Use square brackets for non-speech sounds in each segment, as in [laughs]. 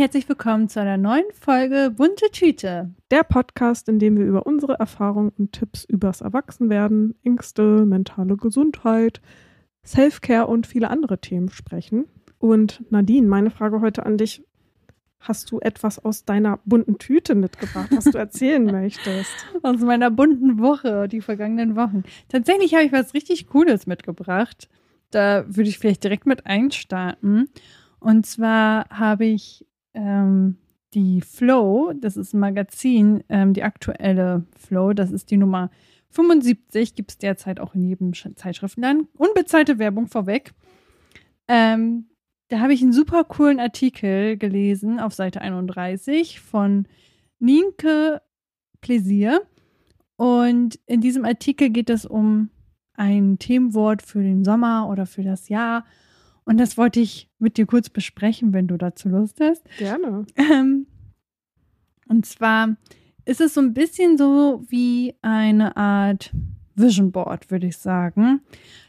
herzlich willkommen zu einer neuen Folge Bunte Tüte. Der Podcast, in dem wir über unsere Erfahrungen und Tipps übers Erwachsenwerden, Ängste, mentale Gesundheit, Selfcare und viele andere Themen sprechen. Und Nadine, meine Frage heute an dich. Hast du etwas aus deiner bunten Tüte mitgebracht, was du erzählen [laughs] möchtest? Aus meiner bunten Woche, die vergangenen Wochen. Tatsächlich habe ich was richtig Cooles mitgebracht. Da würde ich vielleicht direkt mit einstarten. Und zwar habe ich ähm, die Flow, das ist ein Magazin, ähm, die aktuelle Flow, das ist die Nummer 75, gibt es derzeit auch in jedem Zeitschriftenland. Unbezahlte Werbung vorweg. Ähm, da habe ich einen super coolen Artikel gelesen auf Seite 31 von Nienke Pläsier. Und in diesem Artikel geht es um ein Themenwort für den Sommer oder für das Jahr. Und das wollte ich mit dir kurz besprechen, wenn du dazu Lust hast. Gerne. Ähm, und zwar ist es so ein bisschen so wie eine Art Vision Board, würde ich sagen,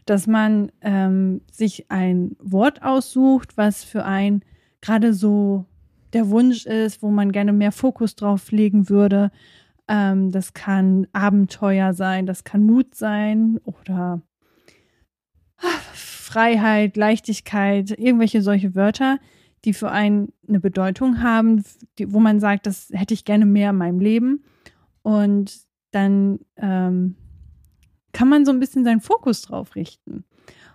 dass man ähm, sich ein Wort aussucht, was für einen gerade so der Wunsch ist, wo man gerne mehr Fokus drauf legen würde. Ähm, das kann Abenteuer sein, das kann Mut sein oder Freiheit, Leichtigkeit, irgendwelche solche Wörter, die für einen eine Bedeutung haben, die, wo man sagt, das hätte ich gerne mehr in meinem Leben. Und dann ähm, kann man so ein bisschen seinen Fokus drauf richten.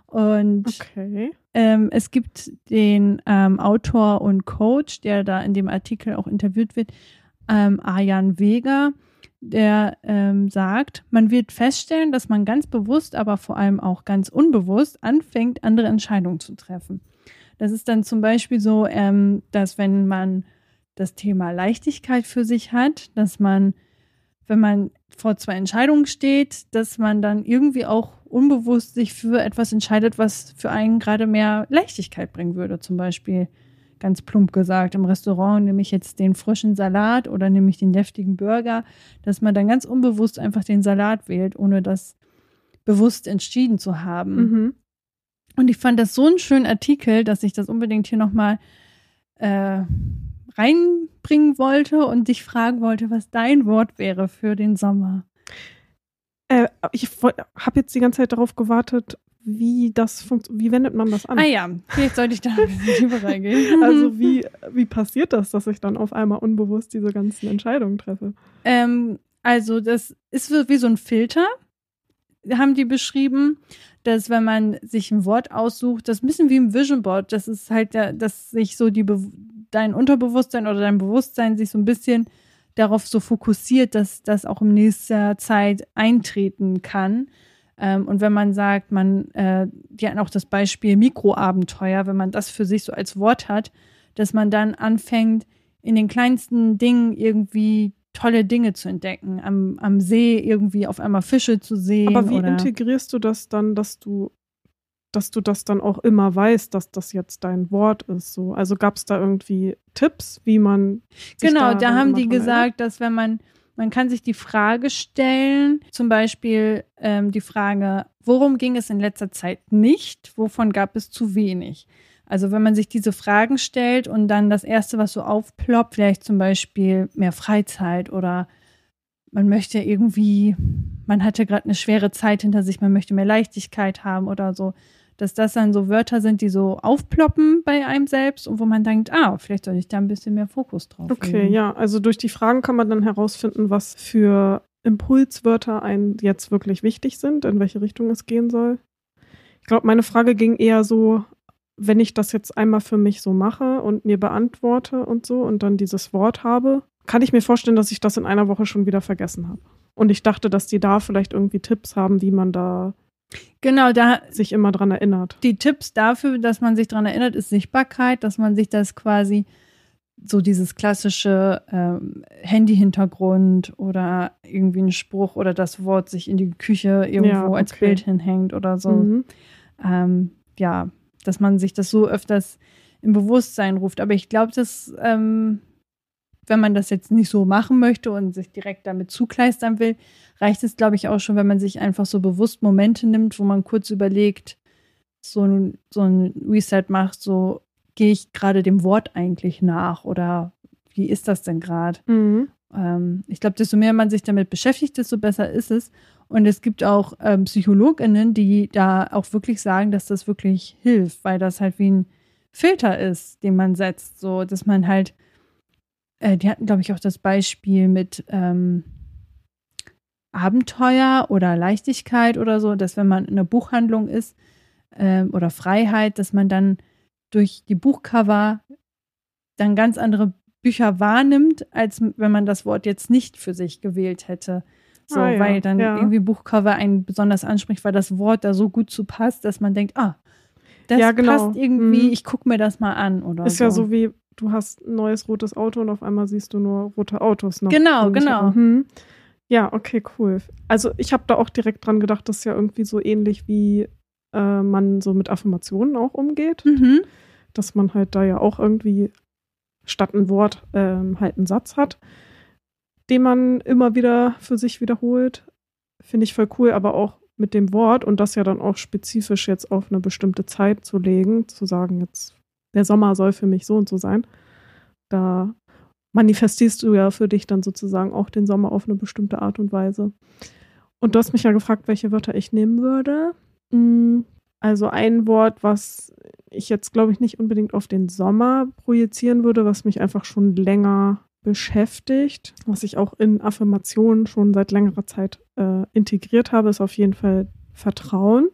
Und okay. ähm, es gibt den ähm, Autor und Coach, der da in dem Artikel auch interviewt wird, ähm, Arjan Weger, der ähm, sagt, man wird feststellen, dass man ganz bewusst, aber vor allem auch ganz unbewusst anfängt, andere Entscheidungen zu treffen. Das ist dann zum Beispiel so, ähm, dass wenn man das Thema Leichtigkeit für sich hat, dass man, wenn man vor zwei Entscheidungen steht, dass man dann irgendwie auch unbewusst sich für etwas entscheidet, was für einen gerade mehr Leichtigkeit bringen würde. Zum Beispiel ganz plump gesagt, im Restaurant nehme ich jetzt den frischen Salat oder nehme ich den deftigen Burger, dass man dann ganz unbewusst einfach den Salat wählt, ohne das bewusst entschieden zu haben. Mhm. Und ich fand das so einen schönen Artikel, dass ich das unbedingt hier nochmal äh, reinbringen wollte und dich fragen wollte, was dein Wort wäre für den Sommer. Äh, ich habe jetzt die ganze Zeit darauf gewartet, wie das funktioniert, wie wendet man das an? Ah ja, vielleicht sollte ich da [laughs] ein bisschen tiefer reingehen. [laughs] Also wie, wie passiert das, dass ich dann auf einmal unbewusst diese ganzen Entscheidungen treffe? Ähm, also das ist wie so ein Filter, haben die beschrieben, dass wenn man sich ein Wort aussucht, das ist ein bisschen wie ein Vision Board, das ist halt, der, dass sich so die dein Unterbewusstsein oder dein Bewusstsein sich so ein bisschen darauf so fokussiert, dass das auch in nächster Zeit eintreten kann. Ähm, und wenn man sagt, man, äh, die hatten auch das Beispiel Mikroabenteuer, wenn man das für sich so als Wort hat, dass man dann anfängt, in den kleinsten Dingen irgendwie tolle Dinge zu entdecken. Am, am See irgendwie auf einmal Fische zu sehen. Aber wie integrierst du das dann, dass du, dass du das dann auch immer weißt, dass das jetzt dein Wort ist? So? Also gab es da irgendwie Tipps, wie man. genau, da, da haben die gesagt, erinnert? dass wenn man man kann sich die Frage stellen, zum Beispiel ähm, die Frage, worum ging es in letzter Zeit nicht, wovon gab es zu wenig? Also wenn man sich diese Fragen stellt und dann das Erste, was so aufploppt, vielleicht zum Beispiel mehr Freizeit oder man möchte irgendwie, man hatte gerade eine schwere Zeit hinter sich, man möchte mehr Leichtigkeit haben oder so, dass das dann so Wörter sind, die so aufploppen bei einem selbst und wo man denkt, ah, vielleicht sollte ich da ein bisschen mehr Fokus drauf Okay, legen. ja. Also durch die Fragen kann man dann herausfinden, was für Impulswörter einem jetzt wirklich wichtig sind, in welche Richtung es gehen soll. Ich glaube, meine Frage ging eher so, wenn ich das jetzt einmal für mich so mache und mir beantworte und so und dann dieses Wort habe, kann ich mir vorstellen, dass ich das in einer Woche schon wieder vergessen habe. Und ich dachte, dass die da vielleicht irgendwie Tipps haben, wie man da Genau, da sich immer dran erinnert. die Tipps dafür, dass man sich daran erinnert, ist Sichtbarkeit, dass man sich das quasi so dieses klassische ähm, Handy-Hintergrund oder irgendwie ein Spruch oder das Wort sich in die Küche irgendwo Ja, als okay. Bild hinhängt oder so. Mhm. Ähm, ja, dass man sich das so öfters im Bewusstsein ruft. Aber ich glaube, dass ähm, wenn man das jetzt nicht so machen möchte und sich direkt damit zukleistern will, reicht es, glaube ich, auch schon, wenn man sich einfach so bewusst Momente nimmt, wo man kurz überlegt, so ein, so ein Reset macht, so gehe ich gerade dem Wort eigentlich nach oder wie ist das denn gerade? Mhm. Ähm, ich glaube, desto mehr man sich damit beschäftigt, desto besser ist es. Und es gibt auch ähm, PsychologInnen, die da auch wirklich sagen, dass das wirklich hilft, weil das halt wie ein Filter ist, den man setzt, so dass man halt, äh, die hatten, glaube ich, auch das Beispiel mit ähm, Abenteuer oder Leichtigkeit oder so, dass wenn man in einer Buchhandlung ist ähm, oder Freiheit, dass man dann durch die Buchcover dann ganz andere Bücher wahrnimmt, als wenn man das Wort jetzt nicht für sich gewählt hätte. So, Ah, ja, weil dann ja. irgendwie Buchcover einen besonders anspricht, weil das Wort da so gut zu passt, dass man denkt, ah, das Ja, genau. passt irgendwie, Mhm. ich gucke mir das mal an oder Ist so. ja so wie, du hast ein neues rotes Auto und auf einmal siehst du nur rote Autos noch. Genau, genau. herum. Hm. Ja, okay, cool. Also ich habe da auch direkt dran gedacht, das ist ja irgendwie so ähnlich wie äh, man so mit Affirmationen auch umgeht. Mhm. Dass man halt da ja auch irgendwie statt ein Wort ähm, halt einen Satz hat, den man immer wieder für sich wiederholt. Finde ich voll cool, aber auch mit dem Wort und das ja dann auch spezifisch jetzt auf eine bestimmte Zeit zu legen, zu sagen, jetzt der Sommer soll für mich so und so sein. Da manifestierst du ja für dich dann sozusagen auch den Sommer auf eine bestimmte Art und Weise. Und du hast mich ja gefragt, welche Wörter ich nehmen würde. Mm, Also ein Wort, was ich jetzt, glaube ich, nicht unbedingt auf den Sommer projizieren würde, was mich einfach schon länger beschäftigt, was ich auch in Affirmationen schon seit längerer Zeit äh, integriert habe, ist auf jeden Fall Vertrauen.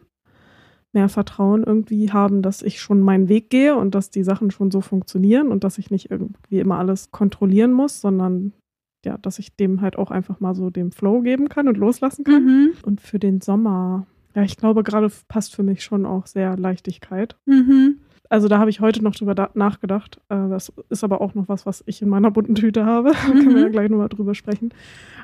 Mehr Vertrauen irgendwie haben, dass ich schon meinen Weg gehe und dass die Sachen schon so funktionieren und dass ich nicht irgendwie immer alles kontrollieren muss, sondern ja, dass ich dem halt auch einfach mal so dem Flow geben kann und loslassen kann. Mhm. Und für den Sommer, ja, ich glaube, gerade passt für mich schon auch sehr Leichtigkeit. Mhm. Also da habe ich heute noch drüber da- nachgedacht. Äh, das ist aber auch noch was, was ich in meiner bunten Tüte habe. [laughs] Da können wir Mhm. ja gleich nochmal drüber sprechen.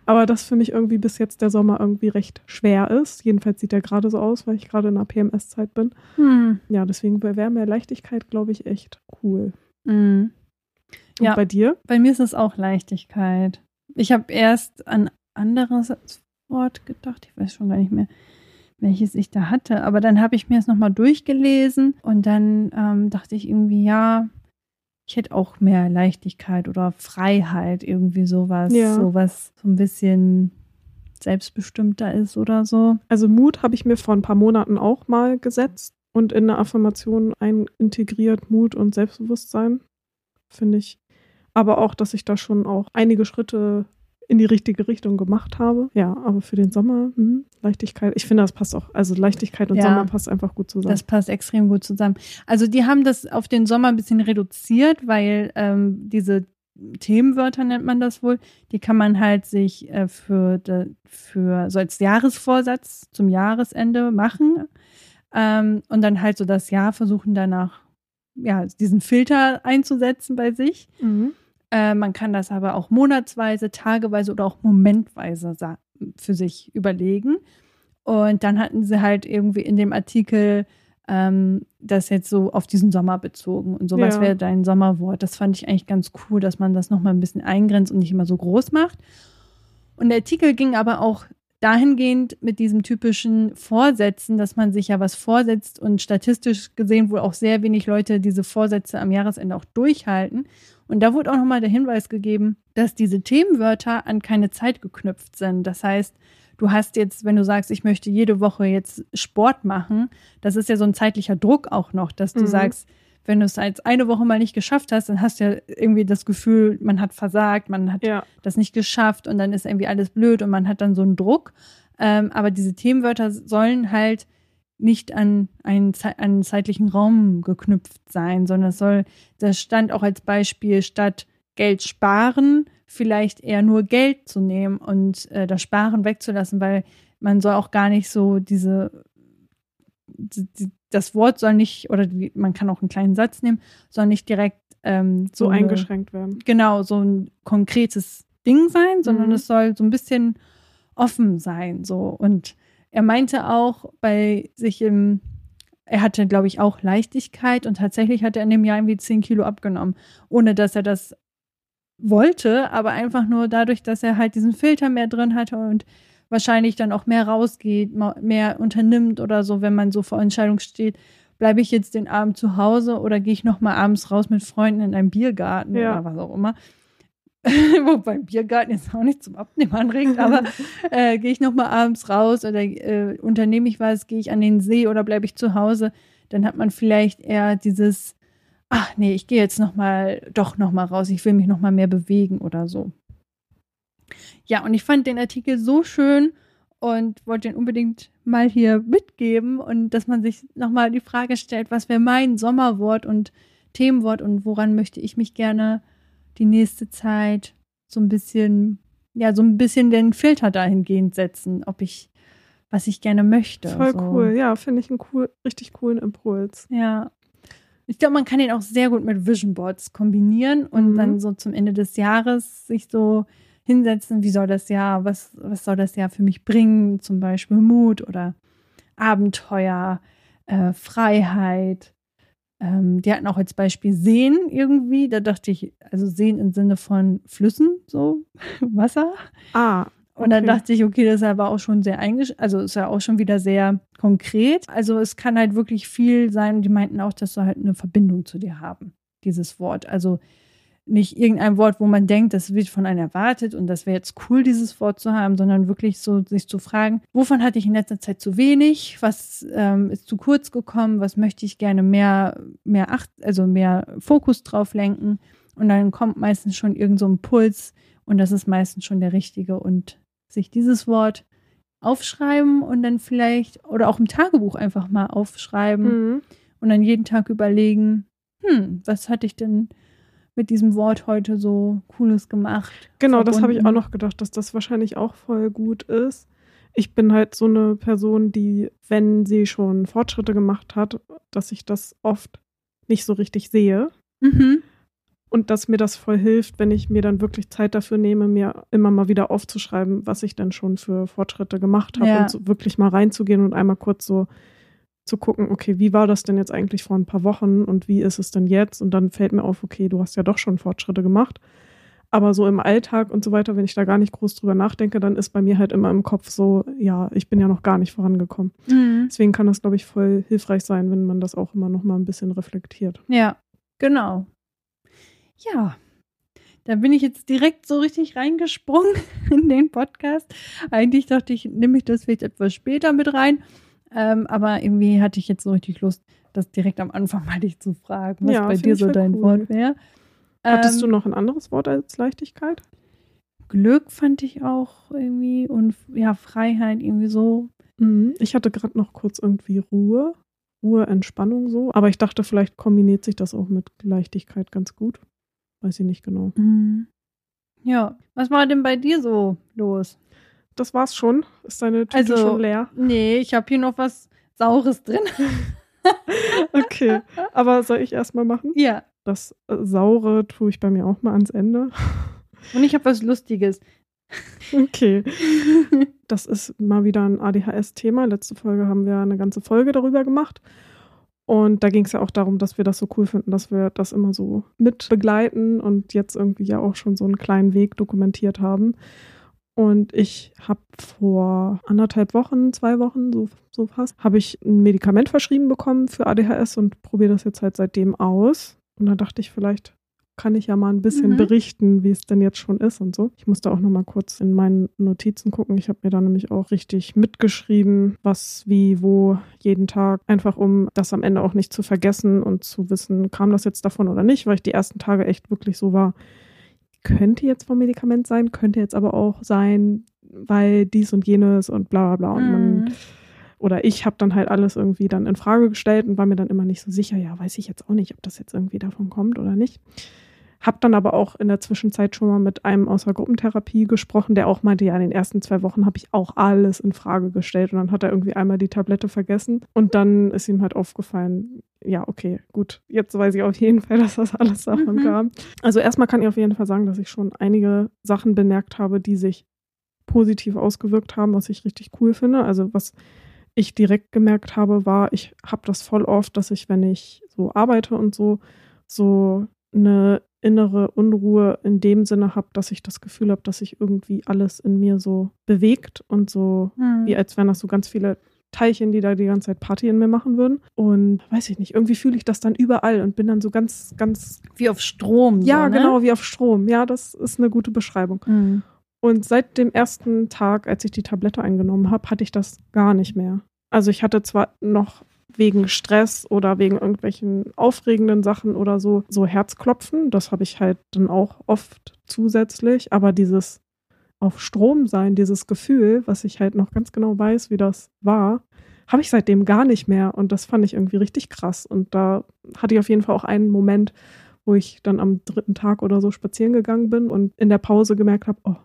Aber dass für mich irgendwie bis jetzt der Sommer irgendwie recht schwer ist. Jedenfalls sieht der gerade so aus, weil ich gerade in einer PMS-Zeit bin. Mhm. Ja, deswegen wäre mehr Leichtigkeit, glaube ich, echt cool. Mhm. Und Ja. bei dir? Bei mir ist es auch Leichtigkeit. Ich habe erst an anderes Wort gedacht, ich weiß schon gar nicht mehr, welches ich da hatte. Aber dann habe ich mir es nochmal durchgelesen und dann ähm, dachte ich irgendwie, ja, ich hätte auch mehr Leichtigkeit oder Freiheit, irgendwie sowas, Ja. sowas so ein bisschen selbstbestimmter ist oder so. Also Mut habe ich mir vor ein paar Monaten auch mal gesetzt und in eine Affirmation ein integriert Mut und Selbstbewusstsein, finde ich. Aber auch, dass ich da schon auch einige Schritte in die richtige Richtung gemacht habe. Ja, aber für den Sommer, hm, Leichtigkeit, ich finde, das passt auch. Also Leichtigkeit und Ja. Sommer passt einfach gut zusammen. Das passt extrem gut zusammen. Also die haben das auf den Sommer ein bisschen reduziert, weil ähm, diese Themenwörter nennt man das wohl, die kann man halt sich äh, für, de, für so als Jahresvorsatz zum Jahresende machen ähm, und dann halt so das Jahr versuchen danach ja diesen Filter einzusetzen bei sich. Mhm. Äh, man kann das aber auch monatsweise, tageweise oder auch momentweise für sich überlegen. Und dann hatten sie halt irgendwie in dem Artikel ähm, das jetzt so auf diesen Sommer bezogen. Und sowas Ja. wäre dein Sommerwort. Das fand ich eigentlich ganz cool, dass man das nochmal ein bisschen eingrenzt und nicht immer so groß macht. Und der Artikel ging aber auch dahingehend mit diesem typischen Vorsätzen, dass man sich ja was vorsetzt und statistisch gesehen wohl auch sehr wenig Leute diese Vorsätze am Jahresende auch durchhalten. Und da wurde auch nochmal der Hinweis gegeben, dass diese Themenwörter an keine Zeit geknüpft sind. Das heißt, du hast jetzt, wenn du sagst, ich möchte jede Woche jetzt Sport machen, das ist ja so ein zeitlicher Druck auch noch, dass du Mhm. sagst, wenn du es als eine Woche mal nicht geschafft hast, dann hast du ja irgendwie das Gefühl, man hat versagt, man hat Ja, das nicht geschafft und dann ist irgendwie alles blöd und man hat dann so einen Druck. Ähm, aber diese Themenwörter sollen halt nicht an einen, an zeitlichen Raum geknüpft sein, sondern es soll, das stand auch als Beispiel, statt Geld sparen, vielleicht eher nur Geld zu nehmen und äh, das Sparen wegzulassen, weil man soll auch gar nicht so diese, die, das Wort soll nicht, oder die, man kann auch einen kleinen Satz nehmen, soll nicht direkt ähm, so eine- eingeschränkt werden. genau so ein konkretes Ding sein, sondern Mhm. es soll so ein bisschen offen sein. So. Und er meinte auch bei sich im, er hatte, glaube ich, auch Leichtigkeit und tatsächlich hat er in dem Jahr irgendwie 10 Kilo abgenommen, ohne dass er das wollte, aber einfach nur dadurch, dass er halt diesen Filter mehr drin hatte und wahrscheinlich dann auch mehr rausgeht, mehr unternimmt oder so, wenn man so vor Entscheidung steht, bleibe ich jetzt den Abend zu Hause oder gehe ich noch mal abends raus mit Freunden in einen Biergarten Ja. oder was auch immer. [laughs] Wobei Biergarten jetzt auch nicht zum Abnehmen anregt, aber [laughs] äh, gehe ich noch mal abends raus oder äh, unternehme ich was, gehe ich an den See oder bleibe ich zu Hause, dann hat man vielleicht eher dieses, ach nee, ich gehe jetzt noch mal, doch noch mal raus, ich will mich noch mal mehr bewegen oder so. Ja, und ich fand den Artikel so schön und wollte den unbedingt mal hier mitgeben und dass man sich noch mal die Frage stellt, was wäre mein Sommerwort und Themenwort und woran möchte ich mich gerne die nächste Zeit so ein bisschen, ja, so ein bisschen den Filter dahingehend setzen, ob ich, was ich gerne möchte. Voll so. cool. Ja, finde ich einen cool, richtig coolen Impuls. Ja. Ich glaube, man kann den auch sehr gut mit Vision Boards kombinieren und Mhm. dann so zum Ende des Jahres sich so hinsetzen, wie soll das Jahr, was, was soll das Jahr für mich bringen? Zum Beispiel Mut oder Abenteuer, äh, Freiheit. Ähm, die hatten auch als Beispiel Seen irgendwie. Da dachte ich, also Seen im Sinne von Flüssen, so [laughs] Wasser. Ah, Und dann Okay. dachte ich, okay, das ist aber auch schon sehr eingesch, also ist ja auch schon wieder sehr konkret. Also es kann halt wirklich viel sein. Und die meinten auch, dass sie halt eine Verbindung zu dir haben, dieses Wort. Also nicht irgendein Wort, wo man denkt, das wird von einem erwartet und das wäre jetzt cool, dieses Wort zu haben, sondern wirklich so sich zu fragen, wovon hatte ich in letzter Zeit zu wenig, was ähm, ist zu kurz gekommen, was möchte ich gerne mehr, mehr acht, also mehr Fokus drauf lenken. Und dann kommt meistens schon irgend so ein Puls und das ist meistens schon der richtige und sich dieses Wort aufschreiben und dann vielleicht oder auch im Tagebuch einfach mal aufschreiben Mhm. und dann jeden Tag überlegen, hm, was hatte ich denn mit diesem Wort heute so Cooles gemacht? Genau, das habe ich auch verbunden? noch gedacht, dass das wahrscheinlich auch voll gut ist. Ich bin halt so eine Person, die, wenn sie schon Fortschritte gemacht hat, dass ich das oft nicht so richtig sehe. Mhm. Und dass mir das voll hilft, wenn ich mir dann wirklich Zeit dafür nehme, mir immer mal wieder aufzuschreiben, was ich denn schon für Fortschritte gemacht habe Ja. und so wirklich mal reinzugehen und einmal kurz so zu gucken, okay, wie war das denn jetzt eigentlich vor ein paar Wochen und wie ist es denn jetzt? Und dann fällt mir auf, okay, du hast ja doch schon Fortschritte gemacht. Aber so im Alltag und so weiter, wenn ich da gar nicht groß drüber nachdenke, dann ist bei mir halt immer im Kopf so, ja, ich bin ja noch gar nicht vorangekommen. Mhm. Deswegen kann das, glaube ich, voll hilfreich sein, wenn man das auch immer noch mal ein bisschen reflektiert. Ja, genau. Ja, da bin ich jetzt direkt so richtig reingesprungen [laughs] in den Podcast. Eigentlich dachte ich, nehme ich das vielleicht etwas später mit rein. Ähm, aber irgendwie hatte ich jetzt so richtig Lust, das direkt am Anfang [laughs] mal dich zu fragen, was Ja, bei dir so dein cool. Wort wäre. Hattest Ähm, du noch ein anderes Wort als Leichtigkeit? Glück fand ich auch irgendwie und ja, Freiheit irgendwie so. Mhm. Ich hatte gerade noch kurz irgendwie Ruhe, Ruhe, Entspannung so. Aber ich dachte, vielleicht kombiniert sich das auch mit Leichtigkeit ganz gut. Weiß ich nicht genau. Mhm. Ja, was war denn bei dir so los? Das war's schon. Ist deine Tüte Also- schon leer? Nee, ich habe hier noch was Saures drin. [laughs] Okay. Aber soll ich erstmal machen? ja, Das äh, Saure tue ich bei mir auch mal ans Ende. [laughs] und ich habe was Lustiges. Okay. [laughs] Das ist mal wieder ein ADHS-Thema. Letzte Folge haben wir eine ganze Folge darüber gemacht. Und da ging es ja auch darum, dass wir das so cool finden, dass wir das immer so mit begleiten und jetzt irgendwie ja auch schon so einen kleinen Weg dokumentiert haben. Und ich habe vor anderthalb Wochen, zwei Wochen, so, so fast, habe ich ein Medikament verschrieben bekommen für ADHS und probiere das jetzt halt seitdem aus. Und da dachte ich, vielleicht kann ich ja mal ein bisschen Mhm. berichten, wie es denn jetzt schon ist und so. Ich musste auch noch mal kurz in meinen Notizen gucken. Ich habe mir da nämlich auch richtig mitgeschrieben, was, wie, wo, jeden Tag. Einfach um das am Ende auch nicht zu vergessen und zu wissen, kam das jetzt davon oder nicht, weil ich die ersten Tage echt wirklich so war, könnte jetzt vom Medikament sein, könnte jetzt aber auch sein, weil dies und jenes und bla bla bla. Und man Mhm. oder ich habe dann halt alles irgendwie dann in Frage gestellt und war mir dann immer nicht so sicher, ja, weiß ich jetzt auch nicht, ob das jetzt irgendwie davon kommt oder nicht. Hab dann aber auch in der Zwischenzeit schon mal mit einem aus der Gruppentherapie gesprochen, der auch meinte, ja, in den ersten zwei Wochen habe ich auch alles in Frage gestellt und dann hat er irgendwie einmal die Tablette vergessen und dann ist ihm halt aufgefallen, ja, okay, gut, jetzt weiß ich auf jeden Fall, [laughs] dass das alles davon Mhm. kam. Also erstmal kann ich auf jeden Fall sagen, dass ich schon einige Sachen bemerkt habe, die sich positiv ausgewirkt haben, was ich richtig cool finde. Also was ich direkt gemerkt habe, war, ich habe das voll oft, dass ich, wenn ich so arbeite und so, so eine innere Unruhe in dem Sinne habe, dass ich das Gefühl habe, dass sich irgendwie alles in mir so bewegt und so, Mhm. wie als wären das so ganz viele Teilchen, die da die ganze Zeit Party in mir machen würden. Und weiß ich nicht, irgendwie fühle ich das dann überall und bin dann so ganz, ganz. Wie auf Strom. Ja, so, ne? genau, wie auf Strom. Ja, das ist eine gute Beschreibung. Mhm. Und seit dem ersten Tag, als ich die Tablette eingenommen habe, hatte ich das gar nicht mehr. Also ich hatte zwar noch wegen Stress oder wegen irgendwelchen aufregenden Sachen oder so, so Herzklopfen. Das habe ich halt dann auch oft zusätzlich. Aber dieses auf Strom sein, dieses Gefühl, was ich halt noch ganz genau weiß, wie das war, habe ich seitdem gar nicht mehr. Und das fand ich irgendwie richtig krass. Und da hatte ich auf jeden Fall auch einen Moment, wo ich dann am dritten Tag oder so spazieren gegangen bin und in der Pause gemerkt habe, oh,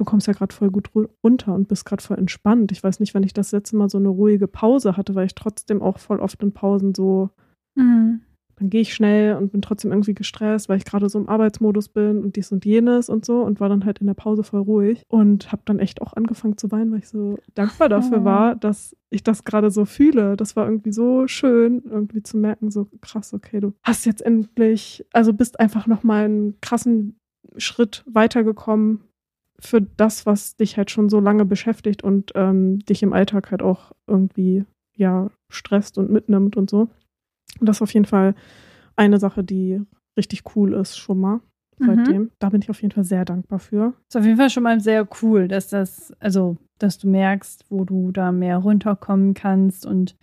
du kommst ja gerade voll gut runter und bist gerade voll entspannt. Ich weiß nicht, wenn ich das letzte Mal so eine ruhige Pause hatte, weil ich trotzdem auch voll oft in Pausen so Mhm. dann gehe ich schnell und bin trotzdem irgendwie gestresst, weil ich gerade so im Arbeitsmodus bin und dies und jenes und so und war dann halt in der Pause voll ruhig und habe dann echt auch angefangen zu weinen, weil ich so dankbar dafür Oh. war, dass ich das gerade so fühle. Das war irgendwie so schön, irgendwie zu merken, so krass, okay, du hast jetzt endlich, also bist einfach nochmal einen krassen Schritt weitergekommen für das, was dich halt schon so lange beschäftigt und ähm, dich im Alltag halt auch irgendwie ja stresst und mitnimmt und so. Und das ist auf jeden Fall eine Sache, die richtig cool ist schon mal Mhm. seitdem. Da bin ich auf jeden Fall sehr dankbar für. Ist auf jeden Fall schon mal sehr cool, dass das, also, dass du merkst, wo du da mehr runterkommen kannst und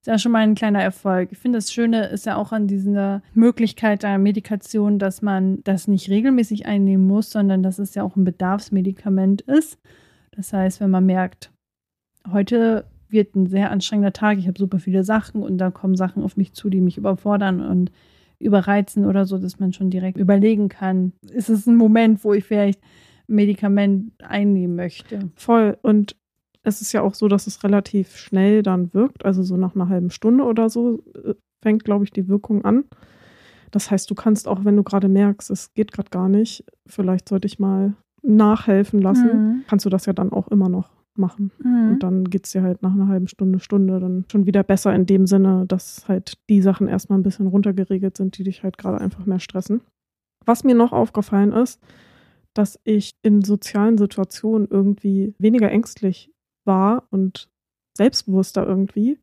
ist ja schon mal ein kleiner Erfolg. Ich finde, das Schöne ist ja auch an dieser Möglichkeit der Medikation, dass man das nicht regelmäßig einnehmen muss, sondern dass es ja auch ein Bedarfsmedikament ist. Das heißt, wenn man merkt, heute wird ein sehr anstrengender Tag, ich habe super viele Sachen und da kommen Sachen auf mich zu, die mich überfordern und überreizen oder so, dass man schon direkt überlegen kann, ist es ein Moment, wo ich vielleicht ein Medikament einnehmen möchte. Voll. Und es ist ja auch so, dass es relativ schnell dann wirkt. Also so nach einer halben Stunde oder so äh, fängt, glaube ich, die Wirkung an. Das heißt, du kannst auch, wenn du gerade merkst, es geht gerade gar nicht, vielleicht sollte ich mal nachhelfen lassen, Mhm. kannst du das ja dann auch immer noch machen. Mhm. Und dann geht es dir halt nach einer halben Stunde, Stunde dann schon wieder besser in dem Sinne, dass halt die Sachen erstmal ein bisschen runtergeregelt sind, die dich halt gerade einfach mehr stressen. Was mir noch aufgefallen ist, dass ich in sozialen Situationen irgendwie weniger ängstlich war und selbstbewusster irgendwie.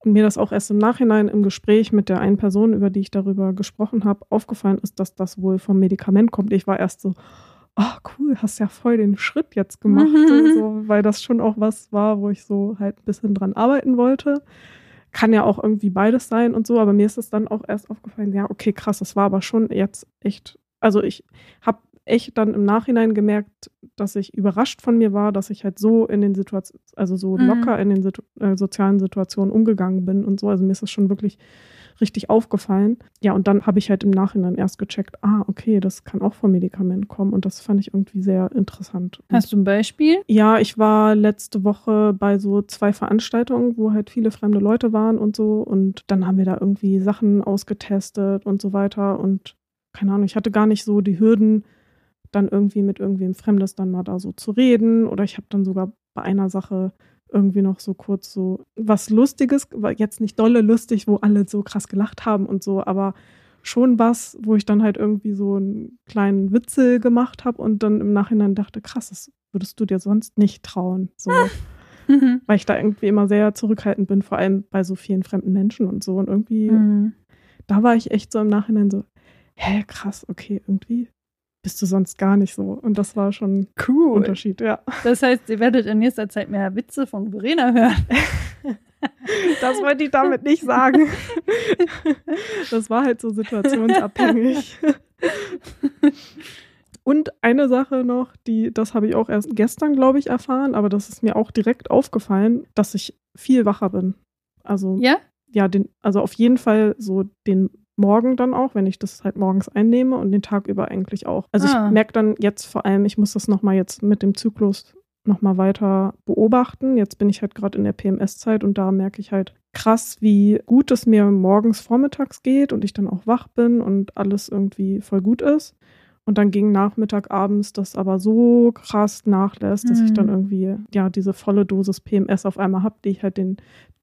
Und mir das auch erst im Nachhinein im Gespräch mit der einen Person, über die ich darüber gesprochen habe, aufgefallen ist, dass das wohl vom Medikament kommt. Ich war erst so, oh cool, hast ja voll den Schritt jetzt gemacht, Mhm. so, weil das schon auch was war, wo ich so halt ein bisschen dran arbeiten wollte. Kann ja auch irgendwie beides sein und so, aber mir ist es dann auch erst aufgefallen, ja, okay, krass, das war aber schon jetzt echt, also ich habe echt dann im Nachhinein gemerkt, dass ich überrascht von mir war, dass ich halt so in den Situationen, also so Mhm. locker in den Situ äh, sozialen Situationen umgegangen bin und so. Also mir ist das schon wirklich richtig aufgefallen. Ja, und dann habe ich halt im Nachhinein erst gecheckt, ah, okay, das kann auch vom Medikament kommen und das fand ich irgendwie sehr interessant. Hast du ein Beispiel? ja, ich war letzte Woche bei so zwei Veranstaltungen, wo halt viele fremde Leute waren und so. Und dann haben wir da irgendwie Sachen ausgetestet und so weiter. Und keine Ahnung, ich hatte gar nicht so die Hürden, dann irgendwie mit irgendwem Fremdes dann mal da so zu reden. Oder ich habe dann sogar bei einer Sache irgendwie noch so kurz so was Lustiges, jetzt nicht dolle lustig, wo alle so krass gelacht haben und so, aber schon was, wo ich dann halt irgendwie so einen kleinen Witzel gemacht habe und dann im Nachhinein dachte, krass, das würdest du dir sonst nicht trauen. So, [laughs] Mhm. weil ich da irgendwie immer sehr zurückhaltend bin, vor allem bei so vielen fremden Menschen und so. Und irgendwie, Mhm. da war ich echt so im Nachhinein so, hä, krass, okay, irgendwie bist du sonst gar nicht so. Und das war schon ein Cool. Unterschied, ja. Das heißt, ihr werdet in nächster Zeit mehr Witze von Verena hören. [laughs] Das wollte ich damit nicht sagen. Das war halt so situationsabhängig. Und eine Sache noch, die, das habe ich auch erst gestern, glaube ich, erfahren, aber das ist mir auch direkt aufgefallen, dass ich viel wacher bin. Also Ja? ja, den, also auf jeden Fall so den Morgen dann auch, wenn ich das halt morgens einnehme und den Tag über eigentlich auch. Also Ah. ich merke dann jetzt vor allem, ich muss das nochmal jetzt mit dem Zyklus nochmal weiter beobachten. Jetzt bin ich halt gerade in der PMS-Zeit und da merke ich halt krass, wie gut es mir morgens vormittags geht und ich dann auch wach bin und alles irgendwie voll gut ist. Und dann gegen Nachmittag, abends das aber so krass nachlässt, dass ich dann Mhm. irgendwie, ja, diese volle Dosis PMS auf einmal habe, die ich halt den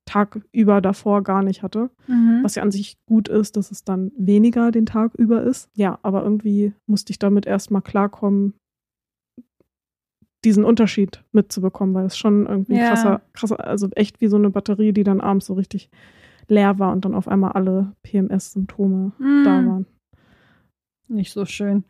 Tag über davor gar nicht hatte. Mhm. Was ja an sich gut ist, dass es dann weniger den Tag über ist. Ja, aber irgendwie musste ich damit erstmal klarkommen, diesen Unterschied mitzubekommen, weil es schon irgendwie Ja. krasser, krasser, also echt wie so eine Batterie, die dann abends so richtig leer war und dann auf einmal alle PMS-Symptome Mm, da waren. Nicht so schön.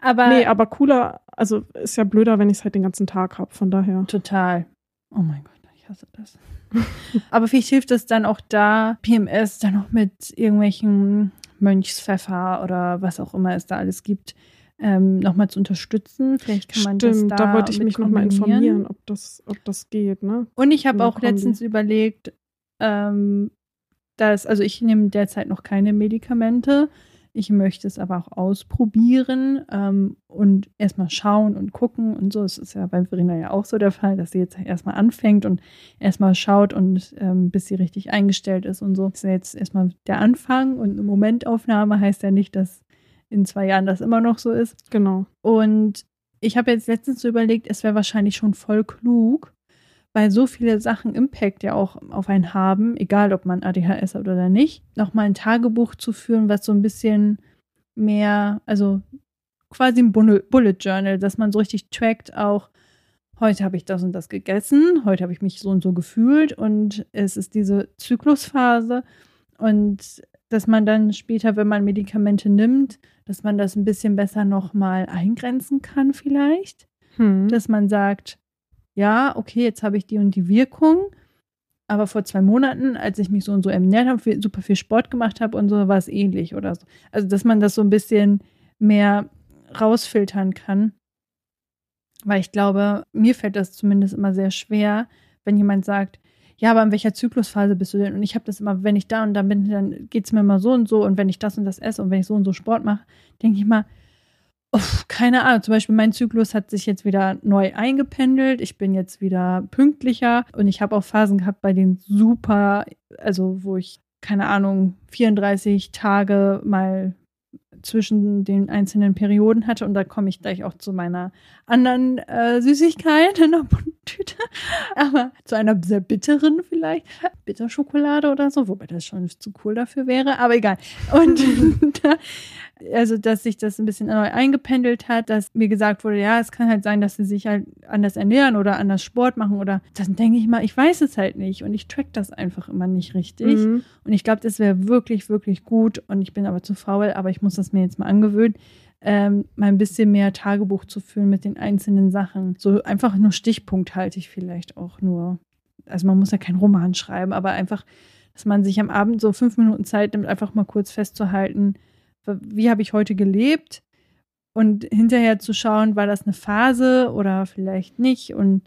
Aber nee, aber cooler, also ist ja blöder, wenn ich es halt den ganzen Tag habe, von daher. total. Oh mein Gott, ich hasse das. [laughs] aber vielleicht hilft es dann auch da, PMS dann noch mit irgendwelchen Mönchspfeffer oder was auch immer es da alles gibt, ähm, nochmal zu unterstützen. Vielleicht kann man Stimmt, das da, da wollte ich mich nochmal informieren, ob das, ob das geht, ne? Und ich habe auch Kombi. letztens überlegt, ähm, dass, also ich nehme derzeit noch keine Medikamente. Ich möchte es aber auch ausprobieren ähm, und erstmal schauen und gucken und so. Es ist ja bei Verena ja auch so der Fall, dass sie jetzt erstmal anfängt und erstmal schaut und ähm, bis sie richtig eingestellt ist und so. Das ist ja jetzt erstmal der Anfang und eine Momentaufnahme heißt ja nicht, dass in zwei Jahren das immer noch so ist. Genau. Und ich habe jetzt letztens so überlegt, es wäre wahrscheinlich schon voll klug, weil so viele Sachen Impact ja auch auf einen haben, egal ob man ADHS hat oder nicht, nochmal ein Tagebuch zu führen, was so ein bisschen mehr, also quasi ein Bullet Journal, dass man so richtig trackt auch, heute habe ich das und das gegessen, heute habe ich mich so und so gefühlt und es ist diese Zyklusphase und dass man dann später, wenn man Medikamente nimmt, dass man das ein bisschen besser nochmal eingrenzen kann vielleicht. Hm. Dass man sagt, ja, okay, jetzt habe ich die und die Wirkung, aber vor zwei Monaten, als ich mich so und so ernährt habe, super viel Sport gemacht habe und so, war es ähnlich oder so. Also, dass man das so ein bisschen mehr rausfiltern kann. Weil ich glaube, mir fällt das zumindest immer sehr schwer, wenn jemand sagt, ja, aber in welcher Zyklusphase bist du denn? Und ich habe das immer, wenn ich da und da bin, dann geht es mir immer so und so. Und wenn ich das und das esse und wenn ich so und so Sport mache, denke ich mal, uff, keine Ahnung. Zum Beispiel mein Zyklus hat sich jetzt wieder neu eingependelt. Ich bin jetzt wieder pünktlicher. Und ich habe auch Phasen gehabt, bei denen super, also wo ich, keine Ahnung, 34 Tage mal zwischen den einzelnen Perioden hatte. Und da komme ich gleich auch zu meiner anderen äh, Süßigkeit in der Tüte. [laughs] Aber zu einer sehr bitteren vielleicht. Bitterschokolade oder so, wobei das schon zu cool dafür wäre, aber egal. Und [laughs] da, also, dass sich das ein bisschen neu eingependelt hat, dass mir gesagt wurde, ja, es kann halt sein, dass sie sich halt anders ernähren oder anders Sport machen oder dann denke ich mal, ich weiß es halt nicht und ich track das einfach immer nicht richtig. Mhm. Und ich glaube, das wäre wirklich, wirklich gut. Und ich bin aber zu faul, aber ich muss das mir jetzt mal angewöhnen, ähm, mal ein bisschen mehr Tagebuch zu führen mit den einzelnen Sachen. So einfach nur stichpunkthaltig vielleicht auch nur. Also man muss ja keinen Roman schreiben, aber einfach, dass man sich am Abend so fünf Minuten Zeit nimmt, einfach mal kurz festzuhalten, wie habe ich heute gelebt und hinterher zu schauen, war das eine Phase oder vielleicht nicht und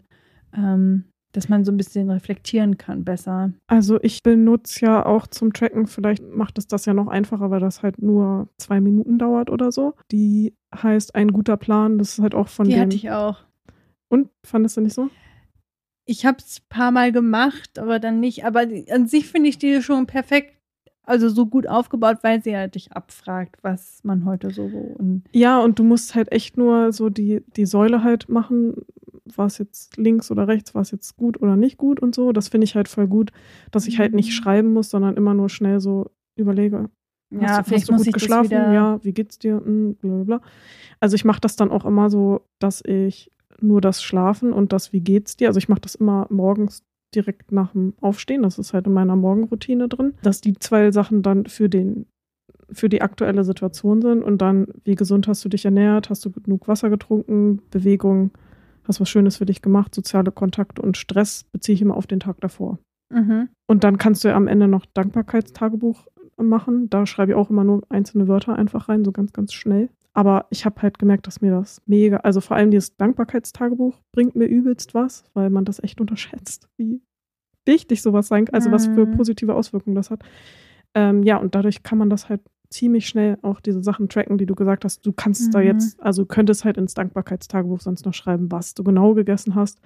ähm, dass man so ein bisschen reflektieren kann besser. Also ich benutze ja auch zum Tracken, vielleicht macht es das ja noch einfacher, weil das halt nur zwei Minuten dauert oder so. Die heißt ein guter Plan, das ist halt auch von Die dem. hatte ich auch. Und fandest du nicht so? Ich habe es ein paar Mal gemacht, aber dann nicht. Aber an sich finde ich die schon perfekt, also so gut aufgebaut, weil sie ja dich abfragt, was man heute so und Ja, und du musst halt echt nur so die, die Säule halt machen, war es jetzt links oder rechts, war es jetzt gut oder nicht gut und so. Das finde ich halt voll gut, dass ich halt nicht Mhm. schreiben muss, sondern immer nur schnell so überlege. ja, hast du, vielleicht hast du muss gut ich geschlafen? Ja, wie geht's dir? Hm, Blablabla. Also ich mache das dann auch immer so, dass ich nur das Schlafen und das Wie geht's dir? Also ich mache das immer morgens direkt nach dem Aufstehen. Das ist halt in meiner Morgenroutine drin, dass die zwei Sachen dann für den für die aktuelle Situation sind und dann, wie gesund hast du dich ernährt, hast du genug Wasser getrunken, Bewegung, hast was Schönes für dich gemacht, soziale Kontakte und Stress beziehe ich immer auf den Tag davor. Mhm. Und dann kannst du ja am Ende noch Dankbarkeitstagebuch machen. Da schreibe ich auch immer nur einzelne Wörter einfach rein, so ganz, ganz schnell. Aber ich habe halt gemerkt, dass mir das mega, also vor allem dieses Dankbarkeitstagebuch bringt mir übelst was, weil man das echt unterschätzt, wie wichtig sowas sein kann, also was für Mhm. positive Auswirkungen das hat. Ähm, ja, und dadurch kann man das halt ziemlich schnell auch diese Sachen tracken, die du gesagt hast. Du kannst da Mhm. jetzt, also könntest halt ins Dankbarkeitstagebuch sonst noch schreiben, was du genau gegessen hast.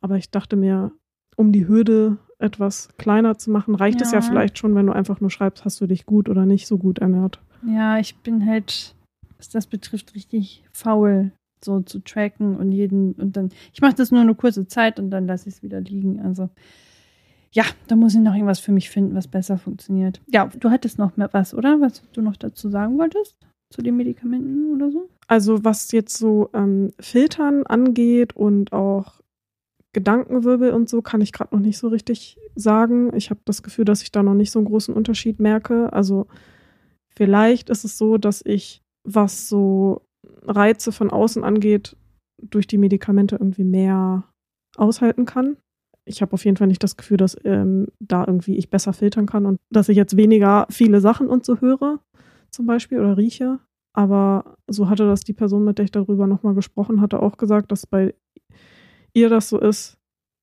Aber ich dachte mir, um die Hürde etwas kleiner zu machen, reicht es ja Ja. vielleicht schon, wenn du einfach nur schreibst, hast du dich gut oder nicht so gut ernährt. Ja, ich bin halt, was das betrifft, richtig faul, so zu tracken und jeden und dann. Ich mache das nur eine kurze Zeit und dann lasse ich es wieder liegen. Also ja, da muss ich noch irgendwas für mich finden, was besser funktioniert. Ja, du hattest noch mehr was, oder? Was du noch dazu sagen wolltest? Zu den Medikamenten oder so? Also was jetzt so ähm, Filtern angeht und auch Gedankenwirbel und so, kann ich gerade noch nicht so richtig sagen. Ich habe das Gefühl, dass ich da noch nicht so einen großen Unterschied merke. Also vielleicht ist es so, dass ich, was so Reize von außen angeht, durch die Medikamente irgendwie mehr aushalten kann. Ich habe auf jeden Fall nicht das Gefühl, dass ähm, da irgendwie ich besser filtern kann und dass ich jetzt weniger viele Sachen und so höre, zum Beispiel, oder rieche. Aber so hatte das die Person, mit der ich darüber nochmal gesprochen hatte, auch gesagt, dass bei ihr das so ist,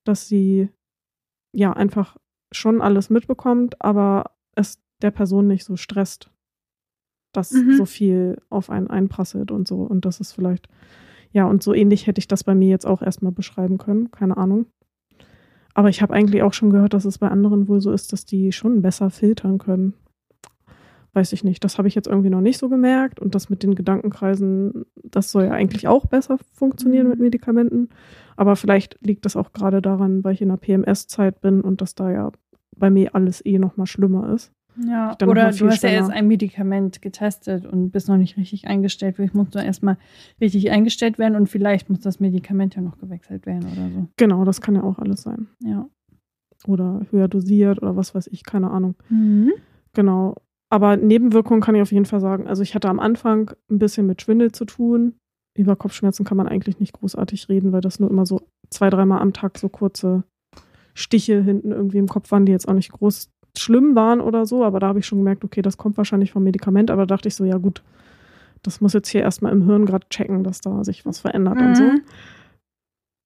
dass sie ja einfach schon alles mitbekommt, aber es der Person nicht so stresst, dass mhm. so viel auf einen einprasselt und so. Und das ist vielleicht, ja, und so ähnlich hätte ich das bei mir jetzt auch erstmal beschreiben können, keine Ahnung. Aber ich habe eigentlich auch schon gehört, dass es bei anderen wohl so ist, dass die schon besser filtern können weiß ich nicht. Das habe ich jetzt irgendwie noch nicht so gemerkt. Und das mit den Gedankenkreisen, das soll ja eigentlich auch besser funktionieren mit mhm. Medikamenten. Aber vielleicht liegt das auch gerade daran, weil ich in der PMS-Zeit bin und dass da ja bei mir alles eh noch mal schlimmer ist. Ja, oder du hast ja jetzt ein Medikament getestet und bist noch nicht richtig eingestellt. Vielleicht musst du erstmal richtig eingestellt werden und vielleicht muss das Medikament ja noch gewechselt werden oder so. Genau, das kann ja auch alles sein. Ja. Oder höher dosiert oder was weiß ich, keine Ahnung. Mhm. Genau. Aber Nebenwirkungen kann ich auf jeden Fall sagen. Also ich hatte am Anfang ein bisschen mit Schwindel zu tun. Über Kopfschmerzen kann man eigentlich nicht großartig reden, weil das nur immer so zwei, dreimal am Tag so kurze Stiche hinten irgendwie im Kopf waren, die jetzt auch nicht groß schlimm waren oder so. Aber da habe ich schon gemerkt, okay, das kommt wahrscheinlich vom Medikament. Aber da dachte ich so, ja gut, das muss jetzt hier erstmal im Hirn gerade checken, dass da sich was verändert mhm. und so. Mhm.